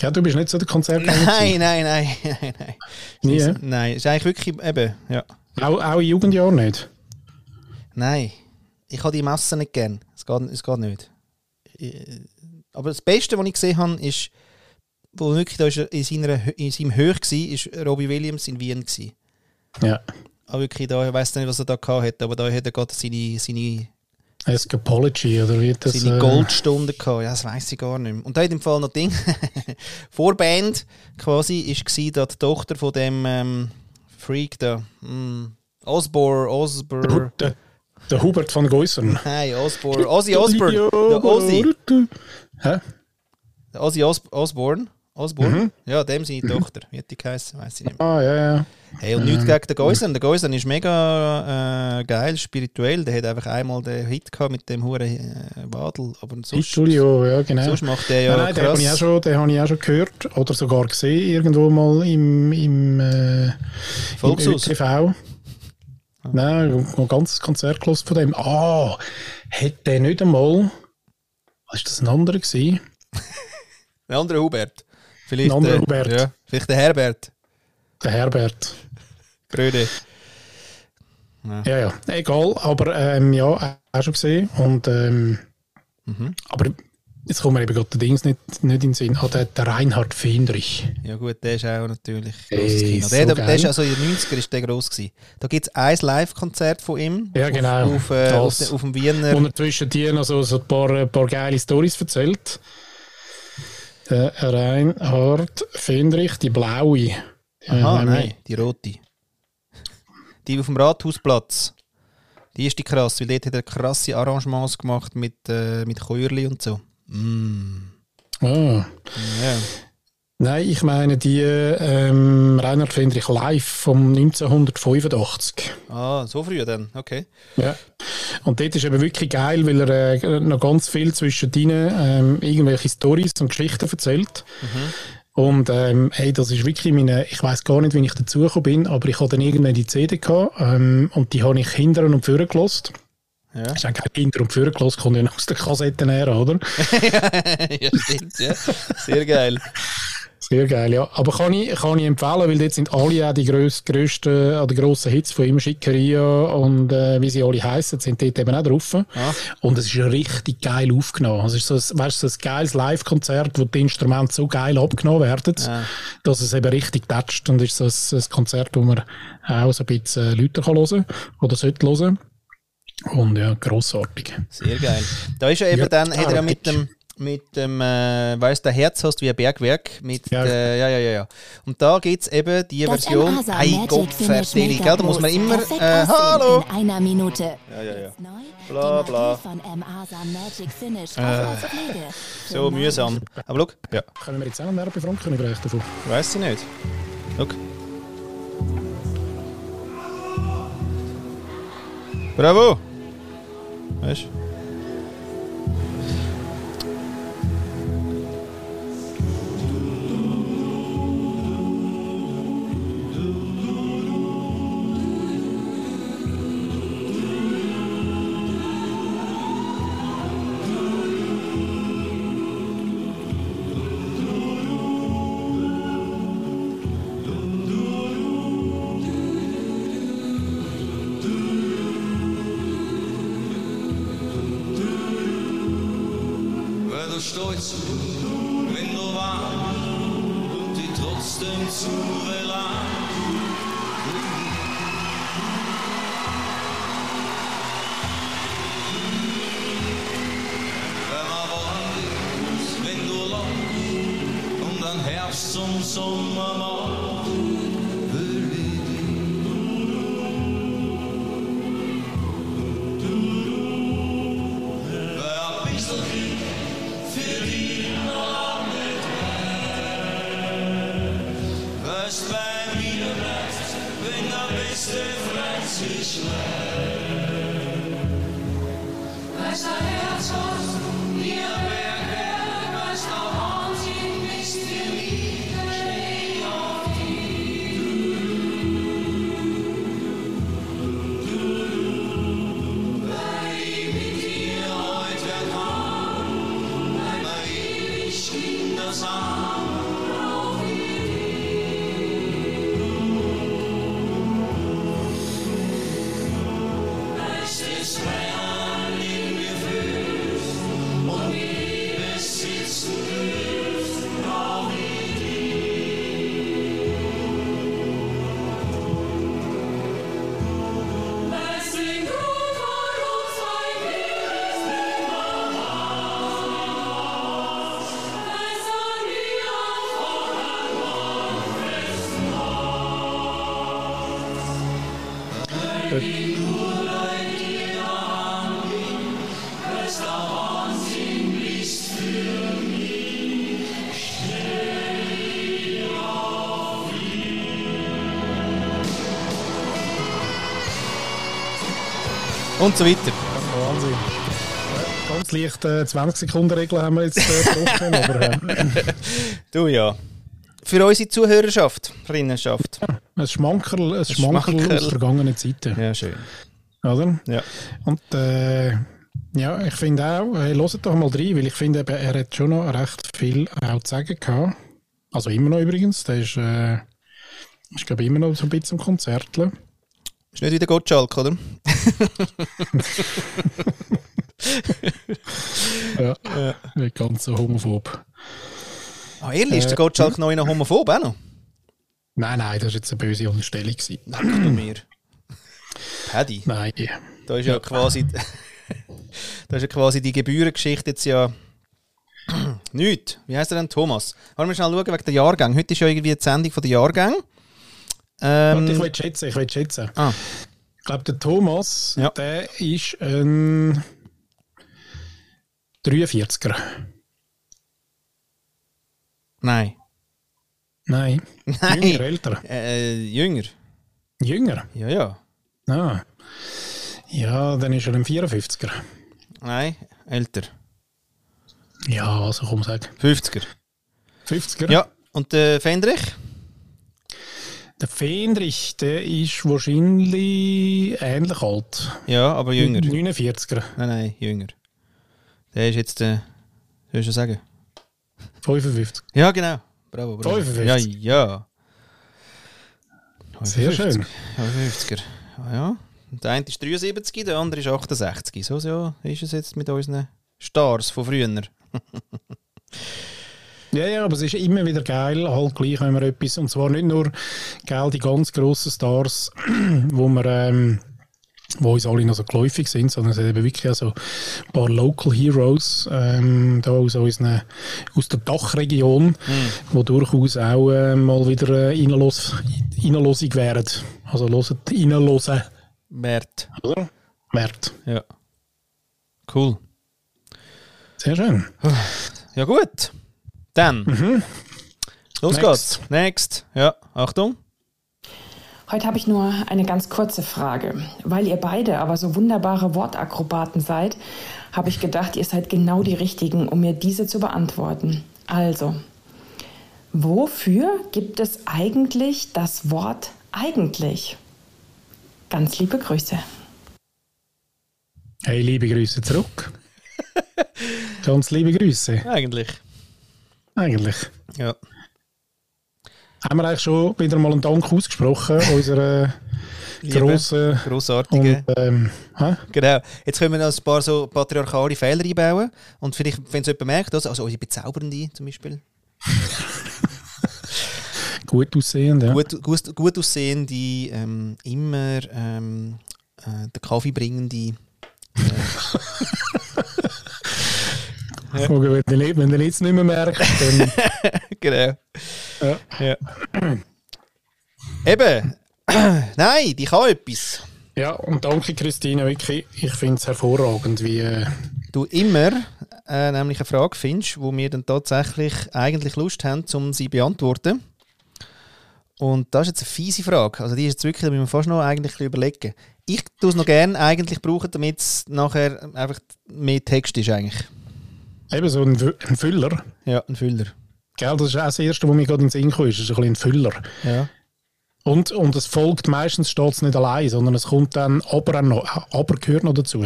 Ja, du bist nicht so der Konzert Nein, nein, nein, nein, nein. Nie, Ist-? Nein, ist eigentlich wirklich eben, ja. Auch, auch in Jugendjahren nicht. Nein, ich habe die Masse nicht gern. Es geht, es geht nicht. Ich- Aber das Beste, was ich gesehen habe, ist, wo wirklich da ist in, seiner, in seinem Höch war, ist Robbie Williams in Wien. Gewesen. Ja. Aber wirklich, da, ich weiß nicht, was er da gehabt hat, aber da hat er gerade seine, seine, Escapology, oder wie das... seine äh, Goldstunde gehabt. Ja, das weiß ich gar nicht mehr. Und da hat im Fall noch Ding. Vorband quasi ist gsi, da die Tochter von dem, ähm, Freak da. Mm. Osborne, Osborne. Der, der Hubert von Geusern. Nein, Osborne. Ozzy Osbourne. Der Ozzy. Hä? Der Ozzy Os Osbourne. Osbourne? Ja, dem seine Tochter. Wie hat die geheißen? Weiß ich nicht mehr. Ah, ja, ja. Hey, und nichts gegen den Geusern. Der Geusern ist mega äh, geil, spirituell. Der hat einfach einmal den Hit gehabt mit dem Huren äh, Wadel. Aber sonst, Studio, ja, genau. sonst macht der ja nein, nein, den krass. habe ich, auch schon- den habe ich auch schon gehört oder sogar gesehen, irgendwo mal im, im, äh, im Volkshaus. ÖTV. Nein, ein ganzes Konzert gehört von dem. Ah, hat der nicht einmal, was ist das ein anderer gewesen? Der andere Hubert. Vielleicht, Ein anderer äh, Hubert. Ja, vielleicht der Herbert. Der Herbert. Gröde. Ja, ja, egal, aber ähm, ja, auch schon gesehen. Und, ähm, Mhm. Aber jetzt kommt mir eben gerade der Dings nicht, nicht in den Sinn. Ah, der, der Reinhard Fendrich. Ja gut, der ist auch natürlich grosses Kino. so Der, der, der ist also in den 90er ist der gross gewesen. Da gibt es ein Live-Konzert von ihm. Ja, genau. Auf, auf, äh, auf, Das. de- auf dem Wiener. Er zwischen dir noch so, so ein paar, ein paar geile Storys erzählt. Der Reinhard Fendrich, die blaue. Aha, haben nein, die rote. Die auf dem Rathausplatz. Die ist die krass, weil dort hat er krasse Arrangements gemacht mit, äh, mit Chörli und so. Mm. Ah. Ja. Nein, ich meine die ähm, Reinhard Fendrich live vom 1985. Ah, so früh dann, okay. Ja. Und dort ist eben wirklich geil, weil er äh, noch ganz viel zwischen ihnen ähm, irgendwelche Stories und Geschichten erzählt. Und ähm, hey, das ist wirklich meine, ich weiß gar nicht, wie ich dazugekommen bin, aber ich hatte dann irgendwann die CD gehabt, ähm, und die habe ich hinter und vorne gelost. Ja. Ist eigentlich hinter und vorne gelost, kommt ja noch aus der Kassetten her, oder? ja, stimmt, ja. Sehr geil. Sehr geil, ja. Aber kann ich, kann ich empfehlen, weil dort sind alle auch die gröss, grössten, oder grossen Hits von ihm, Schickeria und äh, wie sie alle heißen, sind dort eben auch drauf. Ah. Und es ist richtig geil aufgenommen. Also es ist so ein, weißt, du, so ein geiles Live-Konzert, wo die Instrumente so geil abgenommen werden, Ah. dass es eben richtig toucht. Und es ist so ein, ein Konzert, wo man auch so ein bisschen äh, Leute kann hören oder sollte hören. Und ja, grossartig. Sehr geil. Da ist er eben Ja, dann, hat er ja ah, mit dem, mit dem, äh, weißt der Herz hast wie ein Bergwerk. Mit, Ja. ja. Äh, ja, ja, ja, ja. Und da gibt es eben die Das Version. Hey Magic Gott, Finish verstehlich, Make-up gell? Da muss man immer. Äh, hallo! In einer Minute. Ja, ja, ja. Bla, bla. Äh. So mühsam. Aber schau, ja, Können wir jetzt auch einen Werbefranken überreichen davon? weiß ich nicht. Schau. Bravo! Weißt du? Und so weiter. Wahnsinn. Ja, Ganz leicht äh, 20-Sekunden-Regel haben wir jetzt äh, getroffen, aber äh, Du ja. Für unsere Zuhörerschaft, Rinnenschaft. ein Schmankerl, ein Schmankerl Schmankerl. aus vergangenen Zeiten. Ja, schön. Oder? Ja. Und äh, ja, ich finde auch, hey, hört doch mal rein, weil ich finde, er hat schon noch recht viel auch zu sagen gehabt. Also immer noch übrigens. Der ist, äh, ist glaube ich, immer noch so ein bisschen im Konzertle. Ist nicht wieder Gottschalk, oder? Ja, nicht ganz so homophob. Ah, ehrlich, ist der Gottschalk noch in Homophob auch noch? Nein, nein, das war jetzt eine böse Unterstellung. Gewesen. Danke mir. Paddy. Nein, Da ist ja quasi, da ist ja quasi die Gebührengeschichte jetzt ja nichts. Wie heißt er denn? Thomas. Wollen wir schnell schauen wegen der Jahrgang. Heute ist ja irgendwie die Sendung von der Warte, ich Ähm, will schätzen, ich will schätzen. ah, Ich glaube, der Thomas, Ja. der ist ein 43er. nein. Nein. Nein. Jünger, älter. Äh, jünger. Jünger? Ja, ja. Ah. Ja, dann ist er ein 54er. Nein, älter. Ja, also komm, sag. 50er. 50er? Ja, und der Fendrich? Der Fendrich, der ist wahrscheinlich ähnlich alt. Ja, aber jünger. 49er. Nein, nein, jünger. Der ist jetzt, äh, soll ich schon sagen? 55. Ja, genau. Bravo, bravo. 55. Ja, ja. Sehr 55. schön. Ja, 50er. Ja, ja. Der eine ist 73, der andere ist 68. So, so ist es jetzt mit unseren Stars von früher. Ja, ja, aber es ist immer wieder geil, halt gleich, wenn man etwas, und zwar nicht nur geil, die ganz grossen Stars, wo wir, ähm, wo uns alle noch so geläufig sind, sondern es sind eben wirklich auch so ein paar Local Heroes, ähm, da aus, unseren, aus der Dachregion, wo durchaus auch äh, mal wieder äh, reinlos, reinlosig wären. Also loset reinlosen, Mert. oder? Wert. Ja. Cool. Sehr schön. Ja, gut. Dann. Los Next. geht's. Next. Ja, Achtung. Heute habe ich nur eine ganz kurze Frage. Weil ihr beide aber so wunderbare Wortakrobaten seid, habe ich gedacht, ihr seid genau die Richtigen, um mir diese zu beantworten. Also, wofür gibt es eigentlich das Wort eigentlich? Ganz liebe Grüße. Hey, liebe Grüße zurück. Ganz liebe Grüße, Eigentlich. Eigentlich. Ja. Haben wir eigentlich schon wieder mal einen Dank ausgesprochen, unserer grossen Grossartige. und ähm? Genau. Jetzt können wir noch ein paar so patriarchale Fehler einbauen. Und vielleicht, wenn es jemand merkt, also also unsere Bezaubernde zum Beispiel, gut aussehend, ja. gut, gut, gut aussehende, ähm, immer ähm, äh, den Kaffee bringende. Gucken, wenn, der, wenn jetzt nicht mehr merkt, dann genau. Ja. ja. Eben. Nein, die kann etwas. ja. Und danke Christine, wirklich, ich finde es hervorragend, wie äh, Du immer äh, nämlich eine Frage findest, wo wir dann tatsächlich eigentlich Lust haben, um sie zu beantworten. Und das ist jetzt eine fiese Frage. Also die ist jetzt wirklich, da müssen wir fast noch eigentlich überlegen. Ich tue es noch gerne eigentlich brauchen, damit es nachher einfach mehr Text ist eigentlich. Eben so ein, ein Füller. Ja, ein Füller. Gell, das ist auch das Erste, was mir gerade in den Sinn kam, ist, ist ein bisschen ein Füller. Ja. Und, und es folgt meistens steht es nicht allein, sondern es kommt dann aber noch, aber gehört noch dazu.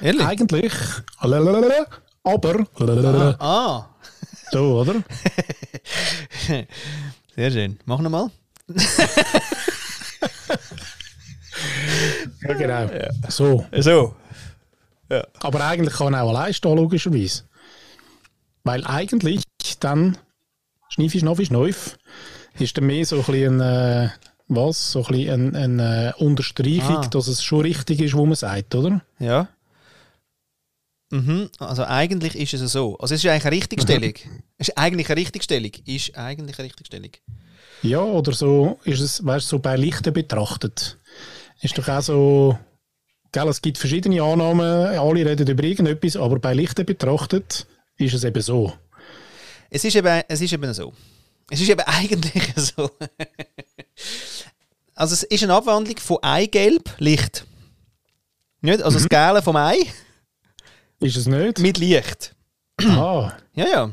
Ehrlich? Eigentlich, lalalala, aber, lalalala, Ah, so, oder? sehr schön. Mach nochmal. Ja, genau. So. So. Aber eigentlich kann er auch allein stehen, logischerweise. Weil eigentlich dann Schneifi, Schnaffi, Schneuf ist dann mehr so ein bisschen ein, äh, was? So ein bisschen eine, eine äh, Unterstreichung, Ah. dass es schon richtig ist, wo man sagt, oder? Ja. Mhm. Also eigentlich ist es so. Also es ist eigentlich eine Richtigstellung. Es ist eigentlich eine Richtigstellung. Ist eigentlich eine Richtigstellung. Ja, oder so ist es, weißt du, so bei Lichten betrachtet. Ist doch auch so, gell, es gibt verschiedene Annahmen, alle reden über irgendetwas, aber bei Lichte betrachtet ist es eben so. Es ist eben, es ist eben so. Es ist eben eigentlich so. also es ist eine Abwandlung von Eigelb Licht. Nicht? Also das Gelbe vom Ei Ist es nicht? mit Licht. ah, Ja, ja.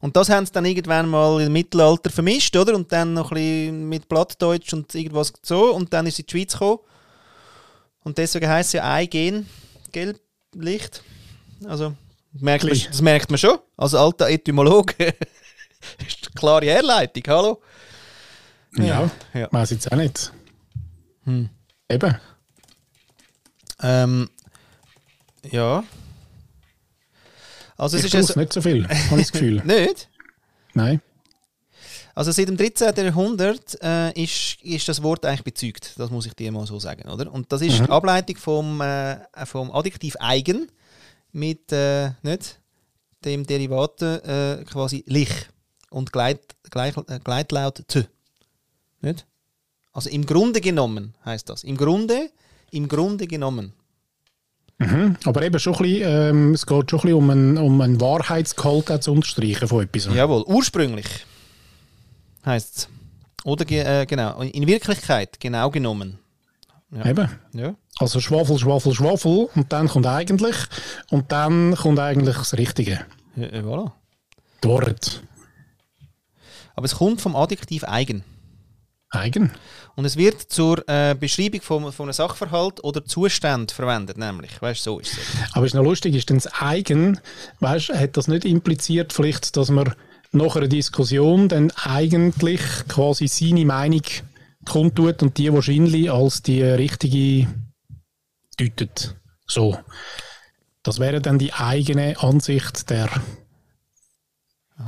Und das haben sie dann irgendwann mal im Mittelalter vermischt, oder? Und dann noch ein bisschen mit Plattdeutsch und irgendwas so. Und dann ist sie in die Schweiz gekommen. Und deswegen heisst es ja Eigen, gelb Licht. Also, merkt man, das merkt man schon. Als alter Etymologe ist eine klare Herleitung, hallo? ja, ja. weiß jetzt auch nicht. Eben. Ähm, ja. Also es Ich ist ja so, nicht so viel, habe ich das Gefühl. nicht. Nein. Also seit dem 13. Jahrhundert äh, ist, ist das Wort eigentlich bezeugt. Das muss ich dir mal so sagen, oder? Und das ist die Ableitung vom, äh, vom Adjektiv eigen mit äh, nicht, dem Derivat äh, quasi lich und Gleit, gleich, äh, Gleitlaut t. Nicht? Also im Grunde genommen heißt das. Im Grunde, im Grunde genommen. Mhm. Aber eben schon ein bisschen, ähm, es geht schon ein bisschen um einen, um einen Wahrheitsgehalt zu unterstreichen von etwas. Jawohl, ursprünglich heißt es. Oder ge äh, genau, in Wirklichkeit genau genommen. Eben. Ja. Also Schwafel, Schwafel, Schwafel und dann kommt eigentlich und dann kommt eigentlich das Richtige. Ja, voilà. Dort. Aber es kommt vom Adjektiv eigen. Eigen. Und es wird zur äh, Beschreibung von, von einem Sachverhalt oder Zustand verwendet, nämlich. Weißt du, so ist es. Aber ist noch lustig, ist denn das Eigen, weißt, hat das nicht impliziert vielleicht, dass man nach einer Diskussion dann eigentlich quasi seine Meinung kundtut und die wahrscheinlich als die richtige deutet. So. Das wäre dann die eigene Ansicht der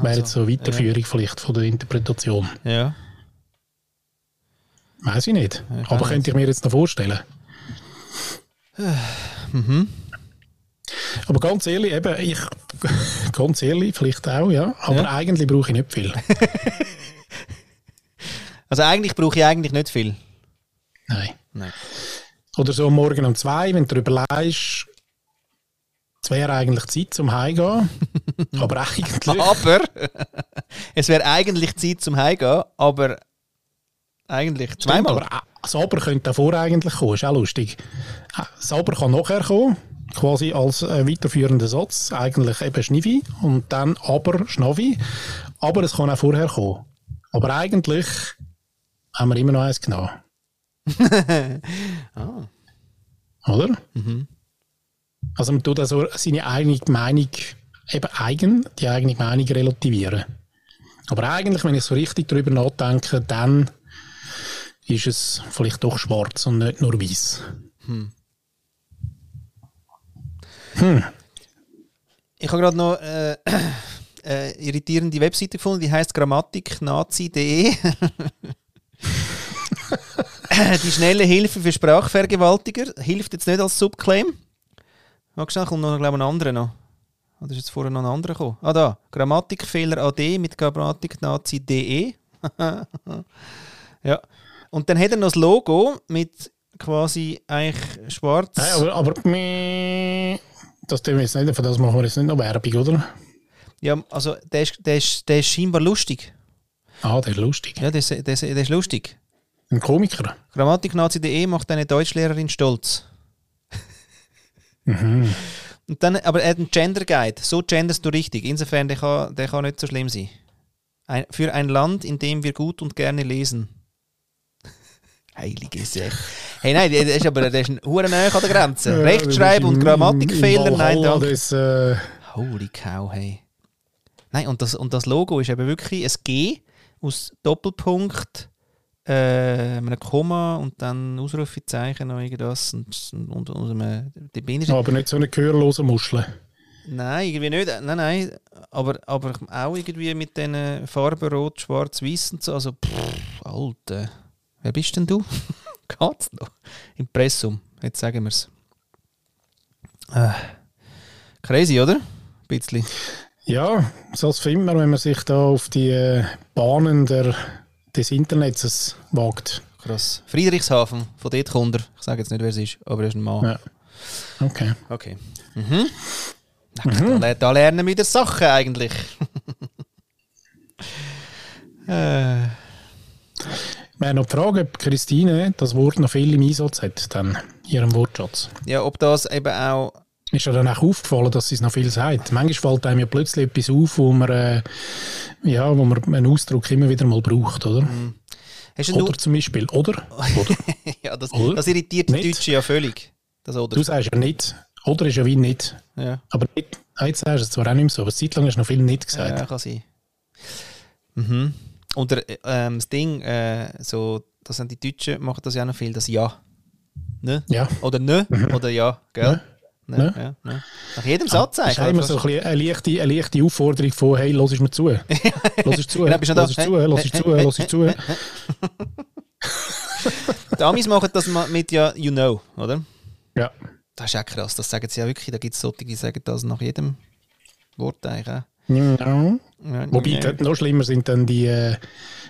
wäre jetzt so eine Weiterführung vielleicht von der Interpretation. Ja. Weiß ich nicht. ich Aber könnte ich mir jetzt noch vorstellen. Aber ganz ehrlich, eben, ich, ganz ehrlich, vielleicht auch, ja. Aber Ja. eigentlich brauche ich nicht viel. Also eigentlich brauche ich eigentlich nicht viel. Nein. Nein. Oder so Morgen um zwei, wenn du darüber leist, es wäre eigentlich Zeit zum Heimgehen. aber eigentlich. Aber es wäre eigentlich Zeit zum Heimgehen, aber eigentlich zweimal. Aber auch das Aber könnte davor eigentlich kommen, ist auch lustig. Äh, Das Aber kann nachher kommen, quasi als äh, weiterführender Satz, eigentlich eben Schnivi und dann Aber Schnavi. Aber es kann auch vorher kommen. Aber eigentlich haben wir immer noch eins genommen. Oder? Also man tut also seine eigene Meinung eben eigen, die eigene Meinung relativieren. Aber eigentlich, wenn ich so richtig darüber nachdenke, dann ist es vielleicht doch schwarz und nicht nur weiß. Ich habe gerade noch äh, äh, irritierende Webseite gefunden, die heißt grammatiknazi.de. die schnelle Hilfe für Sprachvergewaltiger hilft jetzt nicht als Subclaim. Magst du schnell, kommt noch glaube ich, ein anderer noch. Oder ist jetzt vorher noch ein anderer gekommen? Ah, da. Grammatikfehler AD mit grammatiknazi.de. ja. Und dann hat er noch das Logo mit quasi eigentlich schwarz. Nein, aber, aber das wir jetzt nicht, von das machen wir jetzt nicht noch Werbung, oder? Ja, also der ist, der, ist, der ist scheinbar lustig. Ah, der ist lustig. Ja, der ist, der ist, der ist lustig. Ein Komiker. Grammatiknazi.de macht eine Deutschlehrerin stolz. Und dann, aber er hat einen Gender Guide. So genderst du richtig. Insofern, der kann, der kann nicht so schlimm sein. Ein, für ein Land, in dem wir gut und gerne lesen. Heilige Sache. Hey, nein, der ist aber der ist ein Huren an der Grenze. Rechtschreib- und Grammatikfehler, nein, danke. Das, äh, Holy cow, hey. Nein, und das, und das Logo ist eben wirklich ein G aus Doppelpunkt, äh, einem Komma und dann Ausrufezeichen noch irgendwas und, und, und einem, die Bindestrich. aber nicht so eine gehörlose Muschel. Nein, irgendwie nicht. Nein, nein. Aber, aber auch irgendwie mit den Farben Rot, Schwarz, Weiß und so. Also, pff, Alter. Wer bist denn du? Geht's noch? Impressum. Jetzt sagen wir's. Äh, crazy, oder? Ein bisschen. Ja, so als man, wenn man sich da auf die äh, Bahnen der, des Internets wagt. krass. Friedrichshafen, von dort kommt er. Ich sage jetzt nicht, wer es ist, aber er ist ein Mann. Ja. Okay. Okay. Mhm. Na, Da, da lernen wir wieder Sachen eigentlich. äh, Wir haben noch die Frage, ob Christine das Wort noch viel im Einsatz hat, dann in ihrem Wortschatz. ja, ob das eben auch. Ist ja dann auch aufgefallen, dass sie es noch viel sagt. Manchmal fällt einem ja plötzlich etwas auf, wo man, äh, ja, wo man einen Ausdruck immer wieder mal braucht, oder? Du Oder zum Beispiel, oder? oder? ja, das, Oder? das irritiert die Nicht? Deutschen ja völlig. Das oder. Du sagst ja nicht. Oder ist ja wie nicht. ja. Aber nicht, ah, jetzt sagst du es zwar auch nicht mehr so, aber eine Zeit lang hast du noch viel nicht gesagt. Ja, kann sein. Mhm. Oder äh, ähm, das Ding, äh, so, das sind die Deutschen, machen das ja noch viel, das Ja. Ne? Ja. Oder Ne? Oder Ja, gell? Ne? Ne. Ja, ne. Nach jedem Satz Das ist eigentlich. immer so ein eine leichte, eine leichte Aufforderung von, hey, lass mir zu. Lass zu, Genau, bist du lass zu, lass zu, lass zu. Die Amis machen das mit ja You Know, oder? Ja. Das ist ja krass, das sagen sie ja wirklich. Da gibt es solche, die sagen das nach jedem Wort eigentlich. Ja. Ja, Wobei, ja. dort noch schlimmer sind dann die äh,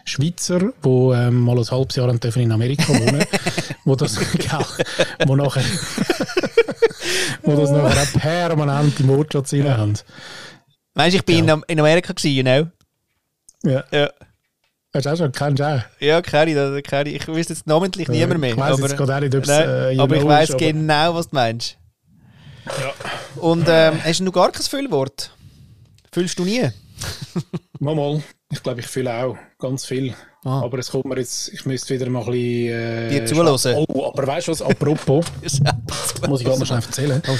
Schweizer, die ähm, mal ein halbes Jahr dürfen in Amerika wohnen wo das, gell, wo nachher, wo das nachher auch permanent im Wortschatz haben. Weißt du, ich bin in, Am- in Amerika gewesen, you know? Ja. Ja. Hast du auch schon, kennst du auch? Ja, kenne ich, das kenne ich. Ich wüsste jetzt namentlich Ja, niemand mehr. ich weiss aber, jetzt gerade auch nicht, Nein, äh, aber ich aber- genau, was du meinst. Und ähm, hast du noch gar kein Füllwort? Füllst du nie? Mal, mal. Ich glaube, ich fühle auch ganz viel. Ah. Aber es kommt mir jetzt, ich müsste wieder mal ein bisschen... Äh, Dir zuhören. Oh, aber weißt du was, apropos, muss ich gerade noch schnell erzählen. Oh.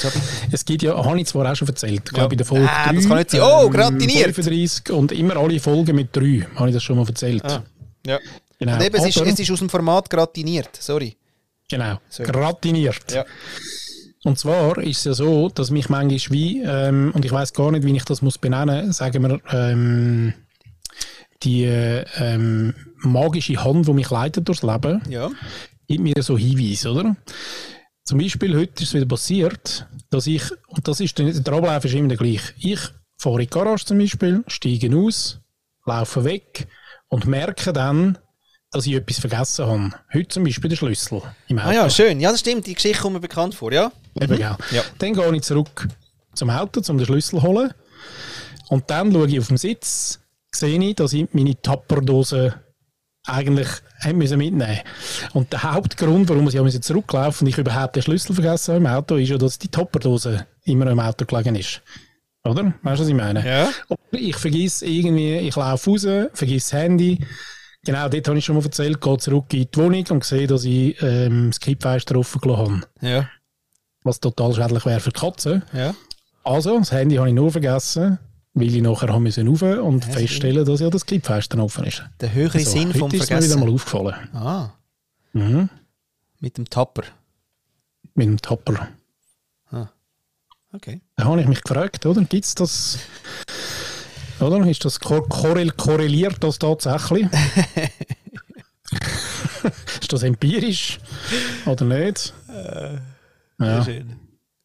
Es gibt ja, habe ich zwar auch schon erzählt, ich glaube in der Folge Ah, 3, das kann nicht sein. Oh, gratiniert. 35 und immer alle Folgen mit 3, habe ich das schon mal erzählt. Ah. Ja. Genau. Und eben, es ist, es ist aus dem Format gratiniert. Sorry. Genau, Sorry. gratiniert. Ja. Und zwar ist es ja so, dass mich manchmal wie, ähm, und ich weiß gar nicht, wie ich das muss benennen, sagen wir, ähm, die äh, ähm, magische Hand, die mich leitet durchs Leben, Ja. gibt mir so Hinweise, oder? Zum Beispiel, heute ist es wieder passiert, dass ich, und das ist, der Ablauf ist immer der gleiche. Ich fahre in die Garage zum Beispiel, steige aus, laufe weg und merke dann, dass ich etwas vergessen habe. Heute zum Beispiel den Schlüssel im Auto. Ah ja, schön. Ja, das stimmt. Die Geschichte kommt mir bekannt vor, ja? Eben, gell. Ja. Dann gehe ich zurück zum Auto, um den Schlüssel zu holen. Und dann schaue ich auf den Sitz, sehe ich, dass ich meine Tapperdose eigentlich haben müssen mitnehmen Und der Hauptgrund, warum ich ja zurücklaufen und ich überhaupt den Schlüssel vergessen habe im Auto, ist ja, dass die Tapperdose immer noch im Auto gelegen ist. Oder? Weißt du, was ich meine? Ja. Oder ich vergesse irgendwie, ich laufe raus, vergesse das Handy. Genau, dort habe ich schon mal erzählt, gehe zurück in die Wohnung und sehe, dass ich ähm, das Kippfenster offen gelassen habe Ja. was total schädlich wäre für die Katze. Ja. Also, das Handy habe ich nur vergessen, weil ich nachher haben müssen rauf und feststellen, dass ja das Clipfenster offen ist. Der höhere So, Sinn vom heute ist mir wieder Vergessen. mal aufgefallen. Ah, Mhm. mit dem Tapper. Mit dem Tapper. Okay. Da habe ich mich gefragt, oder? Gibt es das? Oder? Ist das kor korrel korreliert das tatsächlich? ist das empirisch oder nicht? ja. Schön.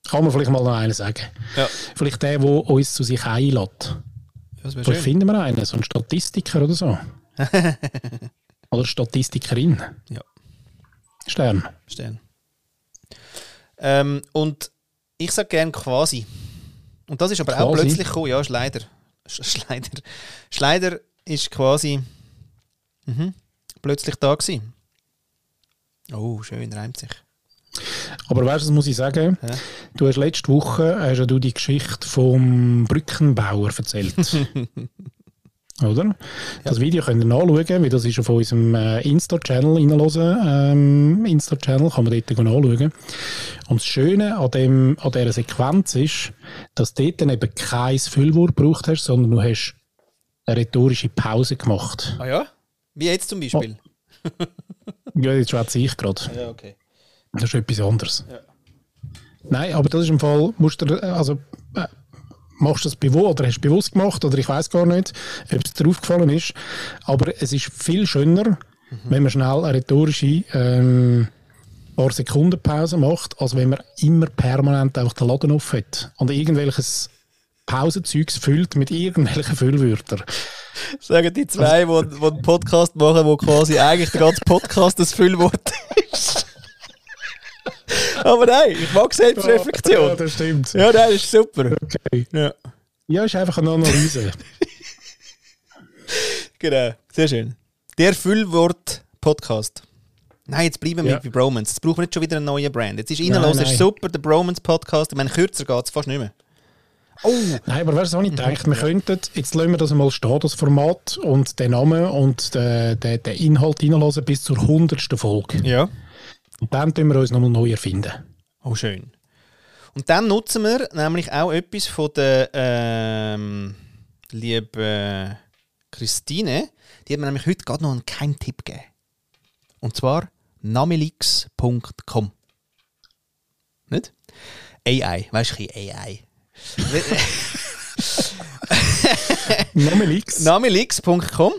Kann man vielleicht mal noch einen sagen. Ja. Vielleicht der, der uns zu sich einlädt. Vielleicht schön. finden wir einen, so einen Statistiker oder so. oder Statistikerin. Ja. Stern. Stern. Ähm, und ich sage gern quasi. Und das ist aber auch Quasi? plötzlich gekommen. Ja, ist leider. Sch- Schleider. Schleider ist quasi mhm, plötzlich da gewesen. Oh, schön, reimt sich. Aber weißt du, muss ich sagen? Ja. Du hast letzte Woche hast ja du die Geschichte vom Brückenbauer erzählt. Oder? Das Video könnt ihr nachschauen, weil das ist auf unserem äh, Insta-Channel reinhören. Ähm, Insta-Channel kann man dort nachschauen. Und das Schöne an, dem, an dieser Sequenz ist, dass du dort dann eben kein Füllwort gebraucht hast, sondern du hast eine rhetorische Pause gemacht. Ah ja? Wie jetzt zum Beispiel? Ja, jetzt schwätze ich gerade. Ja, okay. Das ist etwas anderes. Nein, aber das ist im Fall, musst du, also, äh, machst du das bewusst oder hast du bewusst gemacht oder ich weiß gar nicht, ob es dir aufgefallen ist. Aber es ist viel schöner, wenn man schnell eine rhetorische ähm, paar Sekunden Pause macht, als wenn man immer permanent einfach den Laden offen hat und irgendwelches Pausenzeugs füllt mit irgendwelchen Füllwörtern. Sagen die zwei, die, die einen Podcast machen, wo quasi eigentlich der ganze Podcast das Füllwort ist. Aber nein, ich mag Ja, Selbstreflexion. das stimmt. Ja, das ist super. Okay. Ja, Ja, ist einfach eine Analyse. genau. Sehr schön. Der Füllwort-Podcast. Nein, jetzt bleiben wir Ja. bei Bromance. Jetzt brauchen wir nicht schon wieder einen neuen Brand. Jetzt ist reinlos, ist super, der Bromance-Podcast. Ich meine, kürzer geht es fast nicht mehr. Oh, Nein, aber weißt du, was ich gedacht? Wir könnten, jetzt lassen wir das mal stehen, das Format und den Namen und den, den, den Inhalt reinlassen bis zur 100. Folge. ja. Und dann tun wir uns nochmal neu erfinden. Oh, schön. Und dann nutzen wir nämlich auch etwas von der ähm, lieben Christine. Die hat mir nämlich heute gerade noch einen Keimtipp gegeben. Und zwar namelix.com. Nicht? AI, weißt du, AI. Namelix. Namelix.com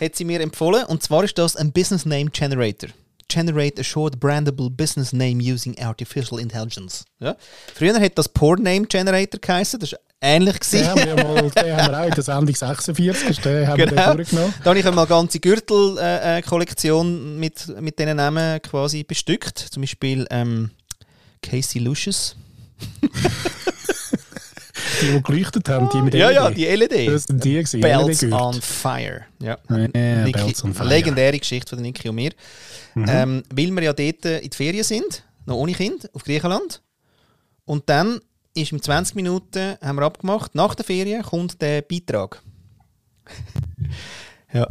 hat sie mir empfohlen. Und zwar ist das ein Business Name Generator. Generate a short brandable business name using artificial intelligence. Ja? Früher hat das Porn Name Generator geheißen. Das war ähnlich. Gewesen. haben wir, ja mal, den haben wir auch in der Sendung 46, den haben wir Genau. den durchgenommen. Da habe ich einmal eine ganze Gürtel-Kollektion mit, mit diesen Namen quasi bestückt. Zum Beispiel ähm, Casey Lucius. Die, die geleuchtet haben, die mit Ja, LED. ja, die LED. Das sind die gewesen, Bells on Fire. Ja. Ja, Niki, Bells on Fire. Legendäre Geschichte von Niki und mir. Ähm, weil wir ja dort in die Ferien sind, noch ohne Kind, auf Griechenland. Und dann ist in 20 Minuten, haben wir abgemacht, nach der Ferien kommt der Beitrag. ja.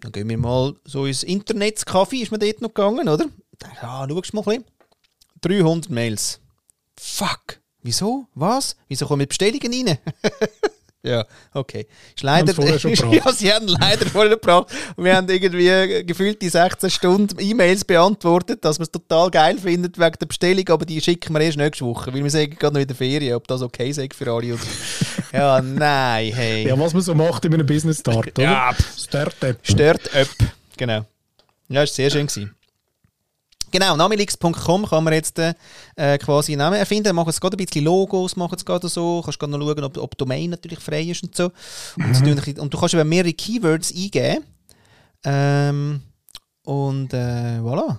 Dann gehen wir mal so ins Internetcafé, ist man dort noch gegangen, oder? Ja, schaust du mal ein bisschen. 300 Mails. Fuck. Wieso? Was? Wieso kommen Bestellungen rein? ja, okay. Ist leider, ja, sie haben leider vorher gebracht. Und wir haben irgendwie gefühlt die 16 Stunden E-Mails beantwortet, dass wir es total geil finden wegen der Bestellung, aber die schicken wir erst nächste Woche, weil wir sagen gerade noch in der Ferien, ob das okay ist für alle. Oder ja, nein, hey. Ja, was man so macht in einem Business Start, oder? Ja. Startup. Stört ab. Genau. Ja, ist sehr schön gewesen. Genau, namelix.com kann man jetzt äh, quasi Namen erfinden. Machen es gerade ein bisschen Logos, machen es gerade so. Kannst gerade noch schauen, ob, ob Domain natürlich frei ist und so. Und, ein bisschen- und du kannst eben mehrere Keywords eingeben. Ähm, und äh, voilà.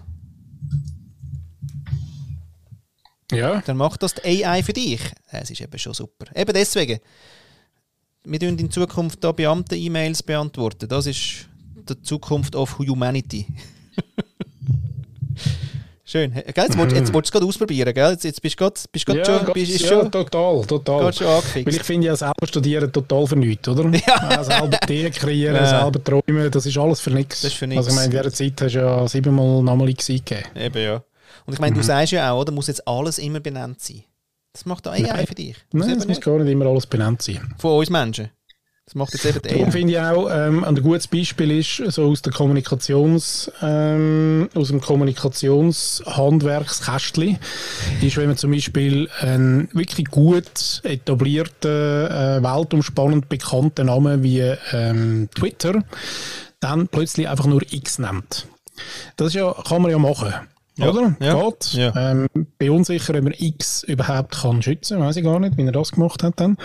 Ja. Dann macht das die AI für dich. Es ist eben schon super. Eben deswegen. Wir tun in Zukunft da Beamten-E-Mails beantworten. Das ist die Zukunft of Humanity. Schön. Gell, Jetzt, willst, jetzt willst du es gerade ausprobieren, gell? Jetzt, jetzt bist du gerade bist grad Ja, schon, bist, ist ja, schon, total, total. schon. Weil ich finde ja selber studieren total für nichts, oder? Ja. Auch selber Ideen kreieren, Ja. selber träumen, das ist alles für nichts. Das ist für nix. Also ich meine, in dieser Zeit hast du ja siebenmal Namelix eingegeben. Eben, ja. Und ich meine, Mhm. du sagst ja auch, oder? Muss jetzt alles immer benannt sein. Das macht AI Nein. für dich. Muss Nein, es muss nicht. gar nicht immer alles benannt sein. Von uns Menschen. Das macht jetzt eben die Darum AI. finde ich auch, ähm, ein gutes Beispiel ist, so aus der Kommunikations, ähm, aus dem Kommunikationshandwerkskästchen, ist, wenn man zum Beispiel einen wirklich gut etablierten, äh, weltumspannend bekannten Namen wie ähm, Twitter dann plötzlich einfach nur X nennt. Das ist ja, kann man ja machen. Ja, Oder? ja, Geht. ja. Ähm, bin unsicher, ob man X überhaupt kann schützen kann. Weiß ich gar nicht, wie er das gemacht hat dann.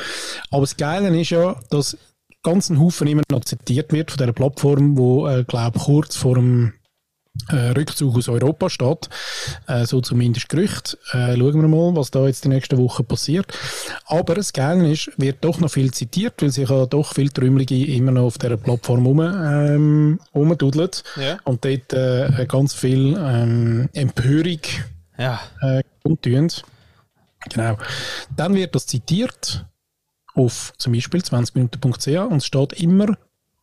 Aber das Geile ist ja, dass ganz ein Haufen immer noch zitiert wird von dieser Plattform, wo, äh, glaube kurz vor dem äh, Rückzug aus Europa steht. Äh, so zumindest Gerücht. Äh, schauen wir mal, was da jetzt die nächsten Wochen passiert. Aber das Geile ist, wird doch noch viel zitiert, weil sich ja doch viele Trümmelige immer noch auf dieser Plattform rum, ähm, rumdudeln Ja. und dort äh, ganz viel ähm, Empörung Ja. äh, kundtun. Genau. Dann wird das zitiert auf zum Beispiel 20minuten.ch und es steht immer,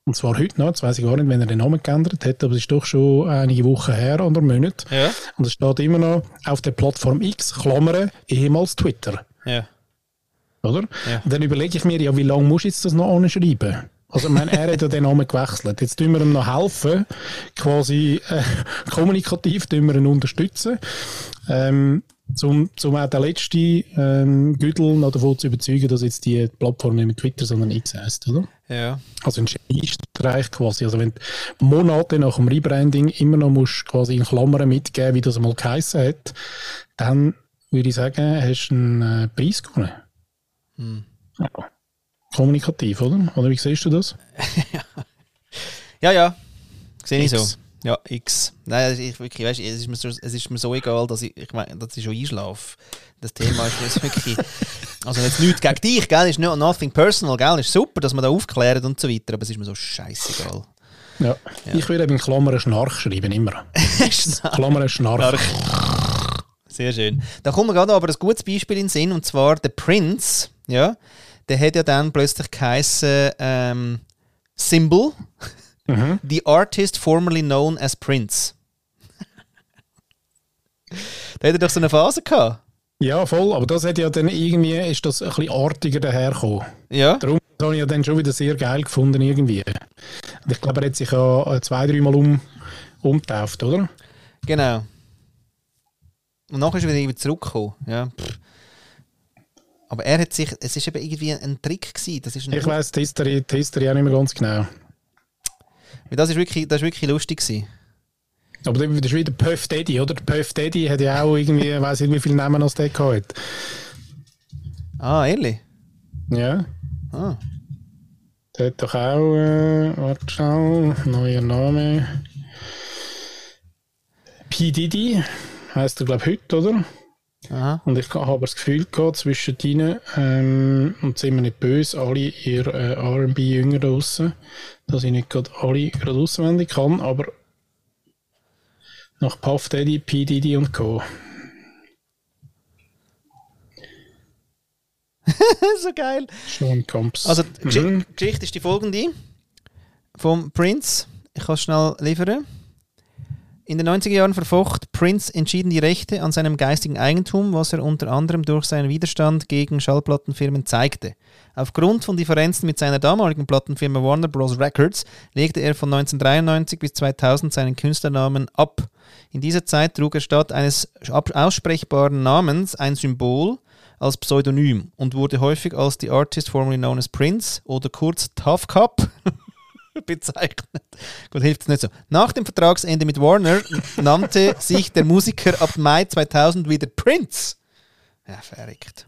und zwar heute noch, jetzt weiß ich gar nicht, wenn er den Namen geändert hat, aber es ist doch schon einige Wochen her oder Monate. Ja. Und es steht immer noch auf der Plattform X, Klammern, ehemals Twitter. Ja. Oder? Ja. Und dann überlege ich mir, ja, wie lange muss ich jetzt das noch anschreiben? Also, ich meine, er hat ja den Namen gewechselt. Jetzt tun wir ihm noch helfen, quasi äh, kommunikativ tun wir ihn unterstützen, ähm, zum, zum auch den letzten ähm, Güdel noch davon zu überzeugen, dass jetzt die Plattform nicht mehr Twitter, sondern X heißt, oder? Ja. Also ein Geniestreich quasi. Also wenn du Monate nach dem Rebranding immer noch musst quasi in Klammern mitgeben, wie das mal geheißen hat, dann würde ich sagen, hast du einen äh, Preis gewonnen. Kommunikativ, oder? Oder wie siehst du das? Ja, ja. Sehe ich so. Ja, X. Nein, ich, wirklich, weißt, es, ist mir so, es ist mir so egal, dass ich, ich meine, dass ich schon einschlafe. Das Thema ist mir jetzt wirklich. Also jetzt nichts gegen dich, gell? Ist no, nothing personal, gell? Ist super, dass man da aufklärt und so weiter, aber es ist mir so scheißegal. Ja. Ich würde eben in Klammern Schnarch schreiben, immer. Klammern Schnarch. Sehr schön. Da kommt mir gerade aber ein gutes Beispiel in den Sinn, und zwar der Prince, ja, der hat ja dann plötzlich geheißen ähm, Symbol, the artist formerly known as Prince. da hat er doch so eine Phase gehabt. Ja, voll, aber das hat ja dann irgendwie, ist das ein bisschen artiger dahergekommen. Ja, Darum habe ich ja dann schon wieder sehr geil gefunden irgendwie. Und ich glaube, er hat sich ja äh, zwei, dreimal um, umgetauft, oder? genau. Und nachher ist er wieder irgendwie zurückgekommen. Ja. Aber er hat sich, es ist eben irgendwie ein Trick gewesen. Das ist Ich weiss die History, die History auch nicht mehr ganz genau. Das ist wirklich, das ist wirklich lustig gewesen. Aber das ist wieder Puff Daddy, oder? Der Puff Daddy hat ja auch irgendwie, ich weiss nicht, wie viele Namen als der gehabt. Ah, ehrlich? Ja. Ah. Der hat doch auch, äh, warte schnell, neuer Name. P. Diddy heisst er, glaube ich, heute, oder? Aha. Und ich habe das Gefühl gehabt, zwischen ihnen, ähm, und sind wir nicht böse, alle ihr äh, R&B-Jünger da draussen, dass ich nicht gerade alle gerade auswendig kann, aber nach Puff Daddy, P. Diddy und Co. so geil. Sean Combs. Also, die Mhm. Geschichte ist die folgende. Vom Prince. Ich kann es schnell liefern. In den 90er Jahren verfocht Prince entschieden die Rechte an seinem geistigen Eigentum, was er unter anderem durch seinen Widerstand gegen Schallplattenfirmen zeigte. Aufgrund von Differenzen mit seiner damaligen Plattenfirma Warner Bros. Records legte er von 1993 bis 2000 seinen Künstlernamen ab. In dieser Zeit trug er statt eines aussprechbaren Namens ein Symbol als Pseudonym und wurde häufig als The Artist formerly known as Prince oder kurz Tough Cup bezeichnet. Gut, hilft es nicht so. Nach dem Vertragsende mit Warner nannte sich der Musiker ab Mai 2000 wieder Prince. Ja, verrückt.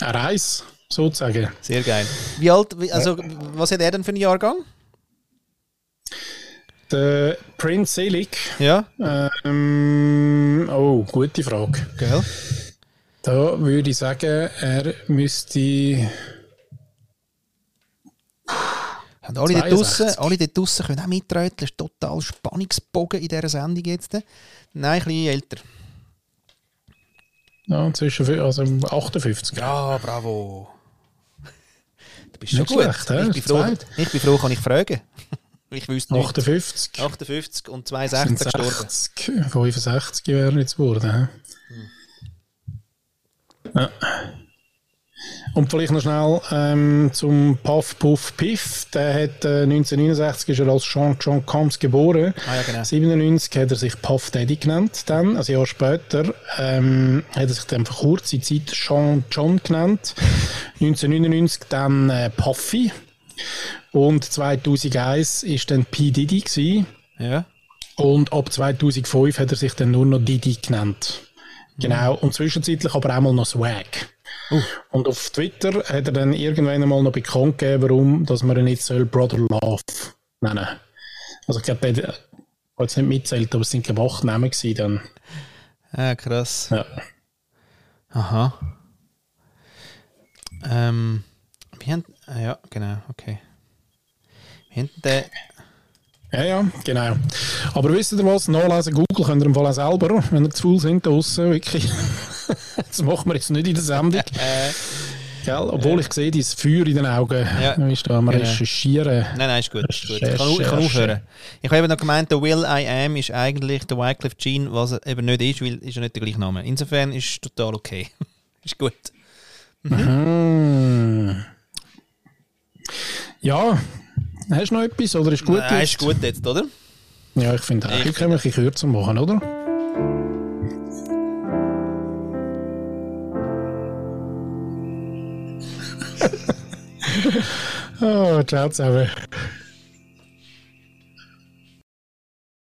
Ein Reis, sozusagen. Sehr geil. Wie alt, also, was hat er denn für einen Jahrgang? Der Prince Selig. Ja, Ähm, oh, gute Frage. gell? Da würde ich sagen, er müsste. Und alle dort 62. draussen, alle dort draussen können auch mitreden. Das ist total Spannungsbogen in dieser Sendung jetzt. Nein, ein bisschen älter. Ja, zwischen also 58. Ja, bravo. Du bist schon gut. schlecht, ich, bin froh, ich bin froh, kann ich fragen. ich wüsste nicht. 58. 58 und Sind 62 gestorben. 60, 65 wären jetzt geworden. hä? Ja. Und vielleicht noch schnell ähm, zum Puff Puff Piff. Der hat äh, 1969 ist er als Jean John Combs geboren. Ah ja, genau. 97 hat er sich Puff Daddy genannt. Dann, also ein Jahr später, ähm, hat er sich dann für kurze Zeit Jean John genannt. 1999 dann äh, Puffy. Und 2001 ist dann P. Diddy gewesen. Ja. Und ab 2005 hat er sich dann nur noch Didi genannt. Genau. Und zwischenzeitlich aber auch mal noch Swag. Und auf Twitter hat er dann irgendwann einmal noch bekannt gegeben, warum, dass man ihn nicht soll Brother Love nennen. Also ich glaube, der hat jetzt nicht mitzählt, aber es sind glaube acht Namen gewesen dann. Ah, krass. Ja. Aha. Ähm, wir haben, ah, ja, genau, okay. Wir haben den, Ja, ja, genau. Aber wisst ihr was? Nachlesen Google könnt ihr im Fall auch selber, wenn ihr zu faul sind draussen, wirklich. das machen wir jetzt nicht in der Sendung. Gell? Obwohl ich sehe, dieses Feuer in den Augen. Ja. Ja. Ist da am Genau. Recherchieren. nein, nein, ist gut, ist gut. Ich kann, Recherche. ich kann aufhören. Ich habe eben noch gemeint, der Will I Am ist eigentlich der Wycliffe Jean, was er eben nicht ist, weil ist ja nicht der gleiche Name. Insofern ist es total okay. ist gut. Hm. Ja, hast du noch etwas oder ist gut? Nein, jetzt? ist gut jetzt, oder? Ja, ich finde auch. Ich wir ein bisschen kürzer machen, oder? oh, ciao zusammen.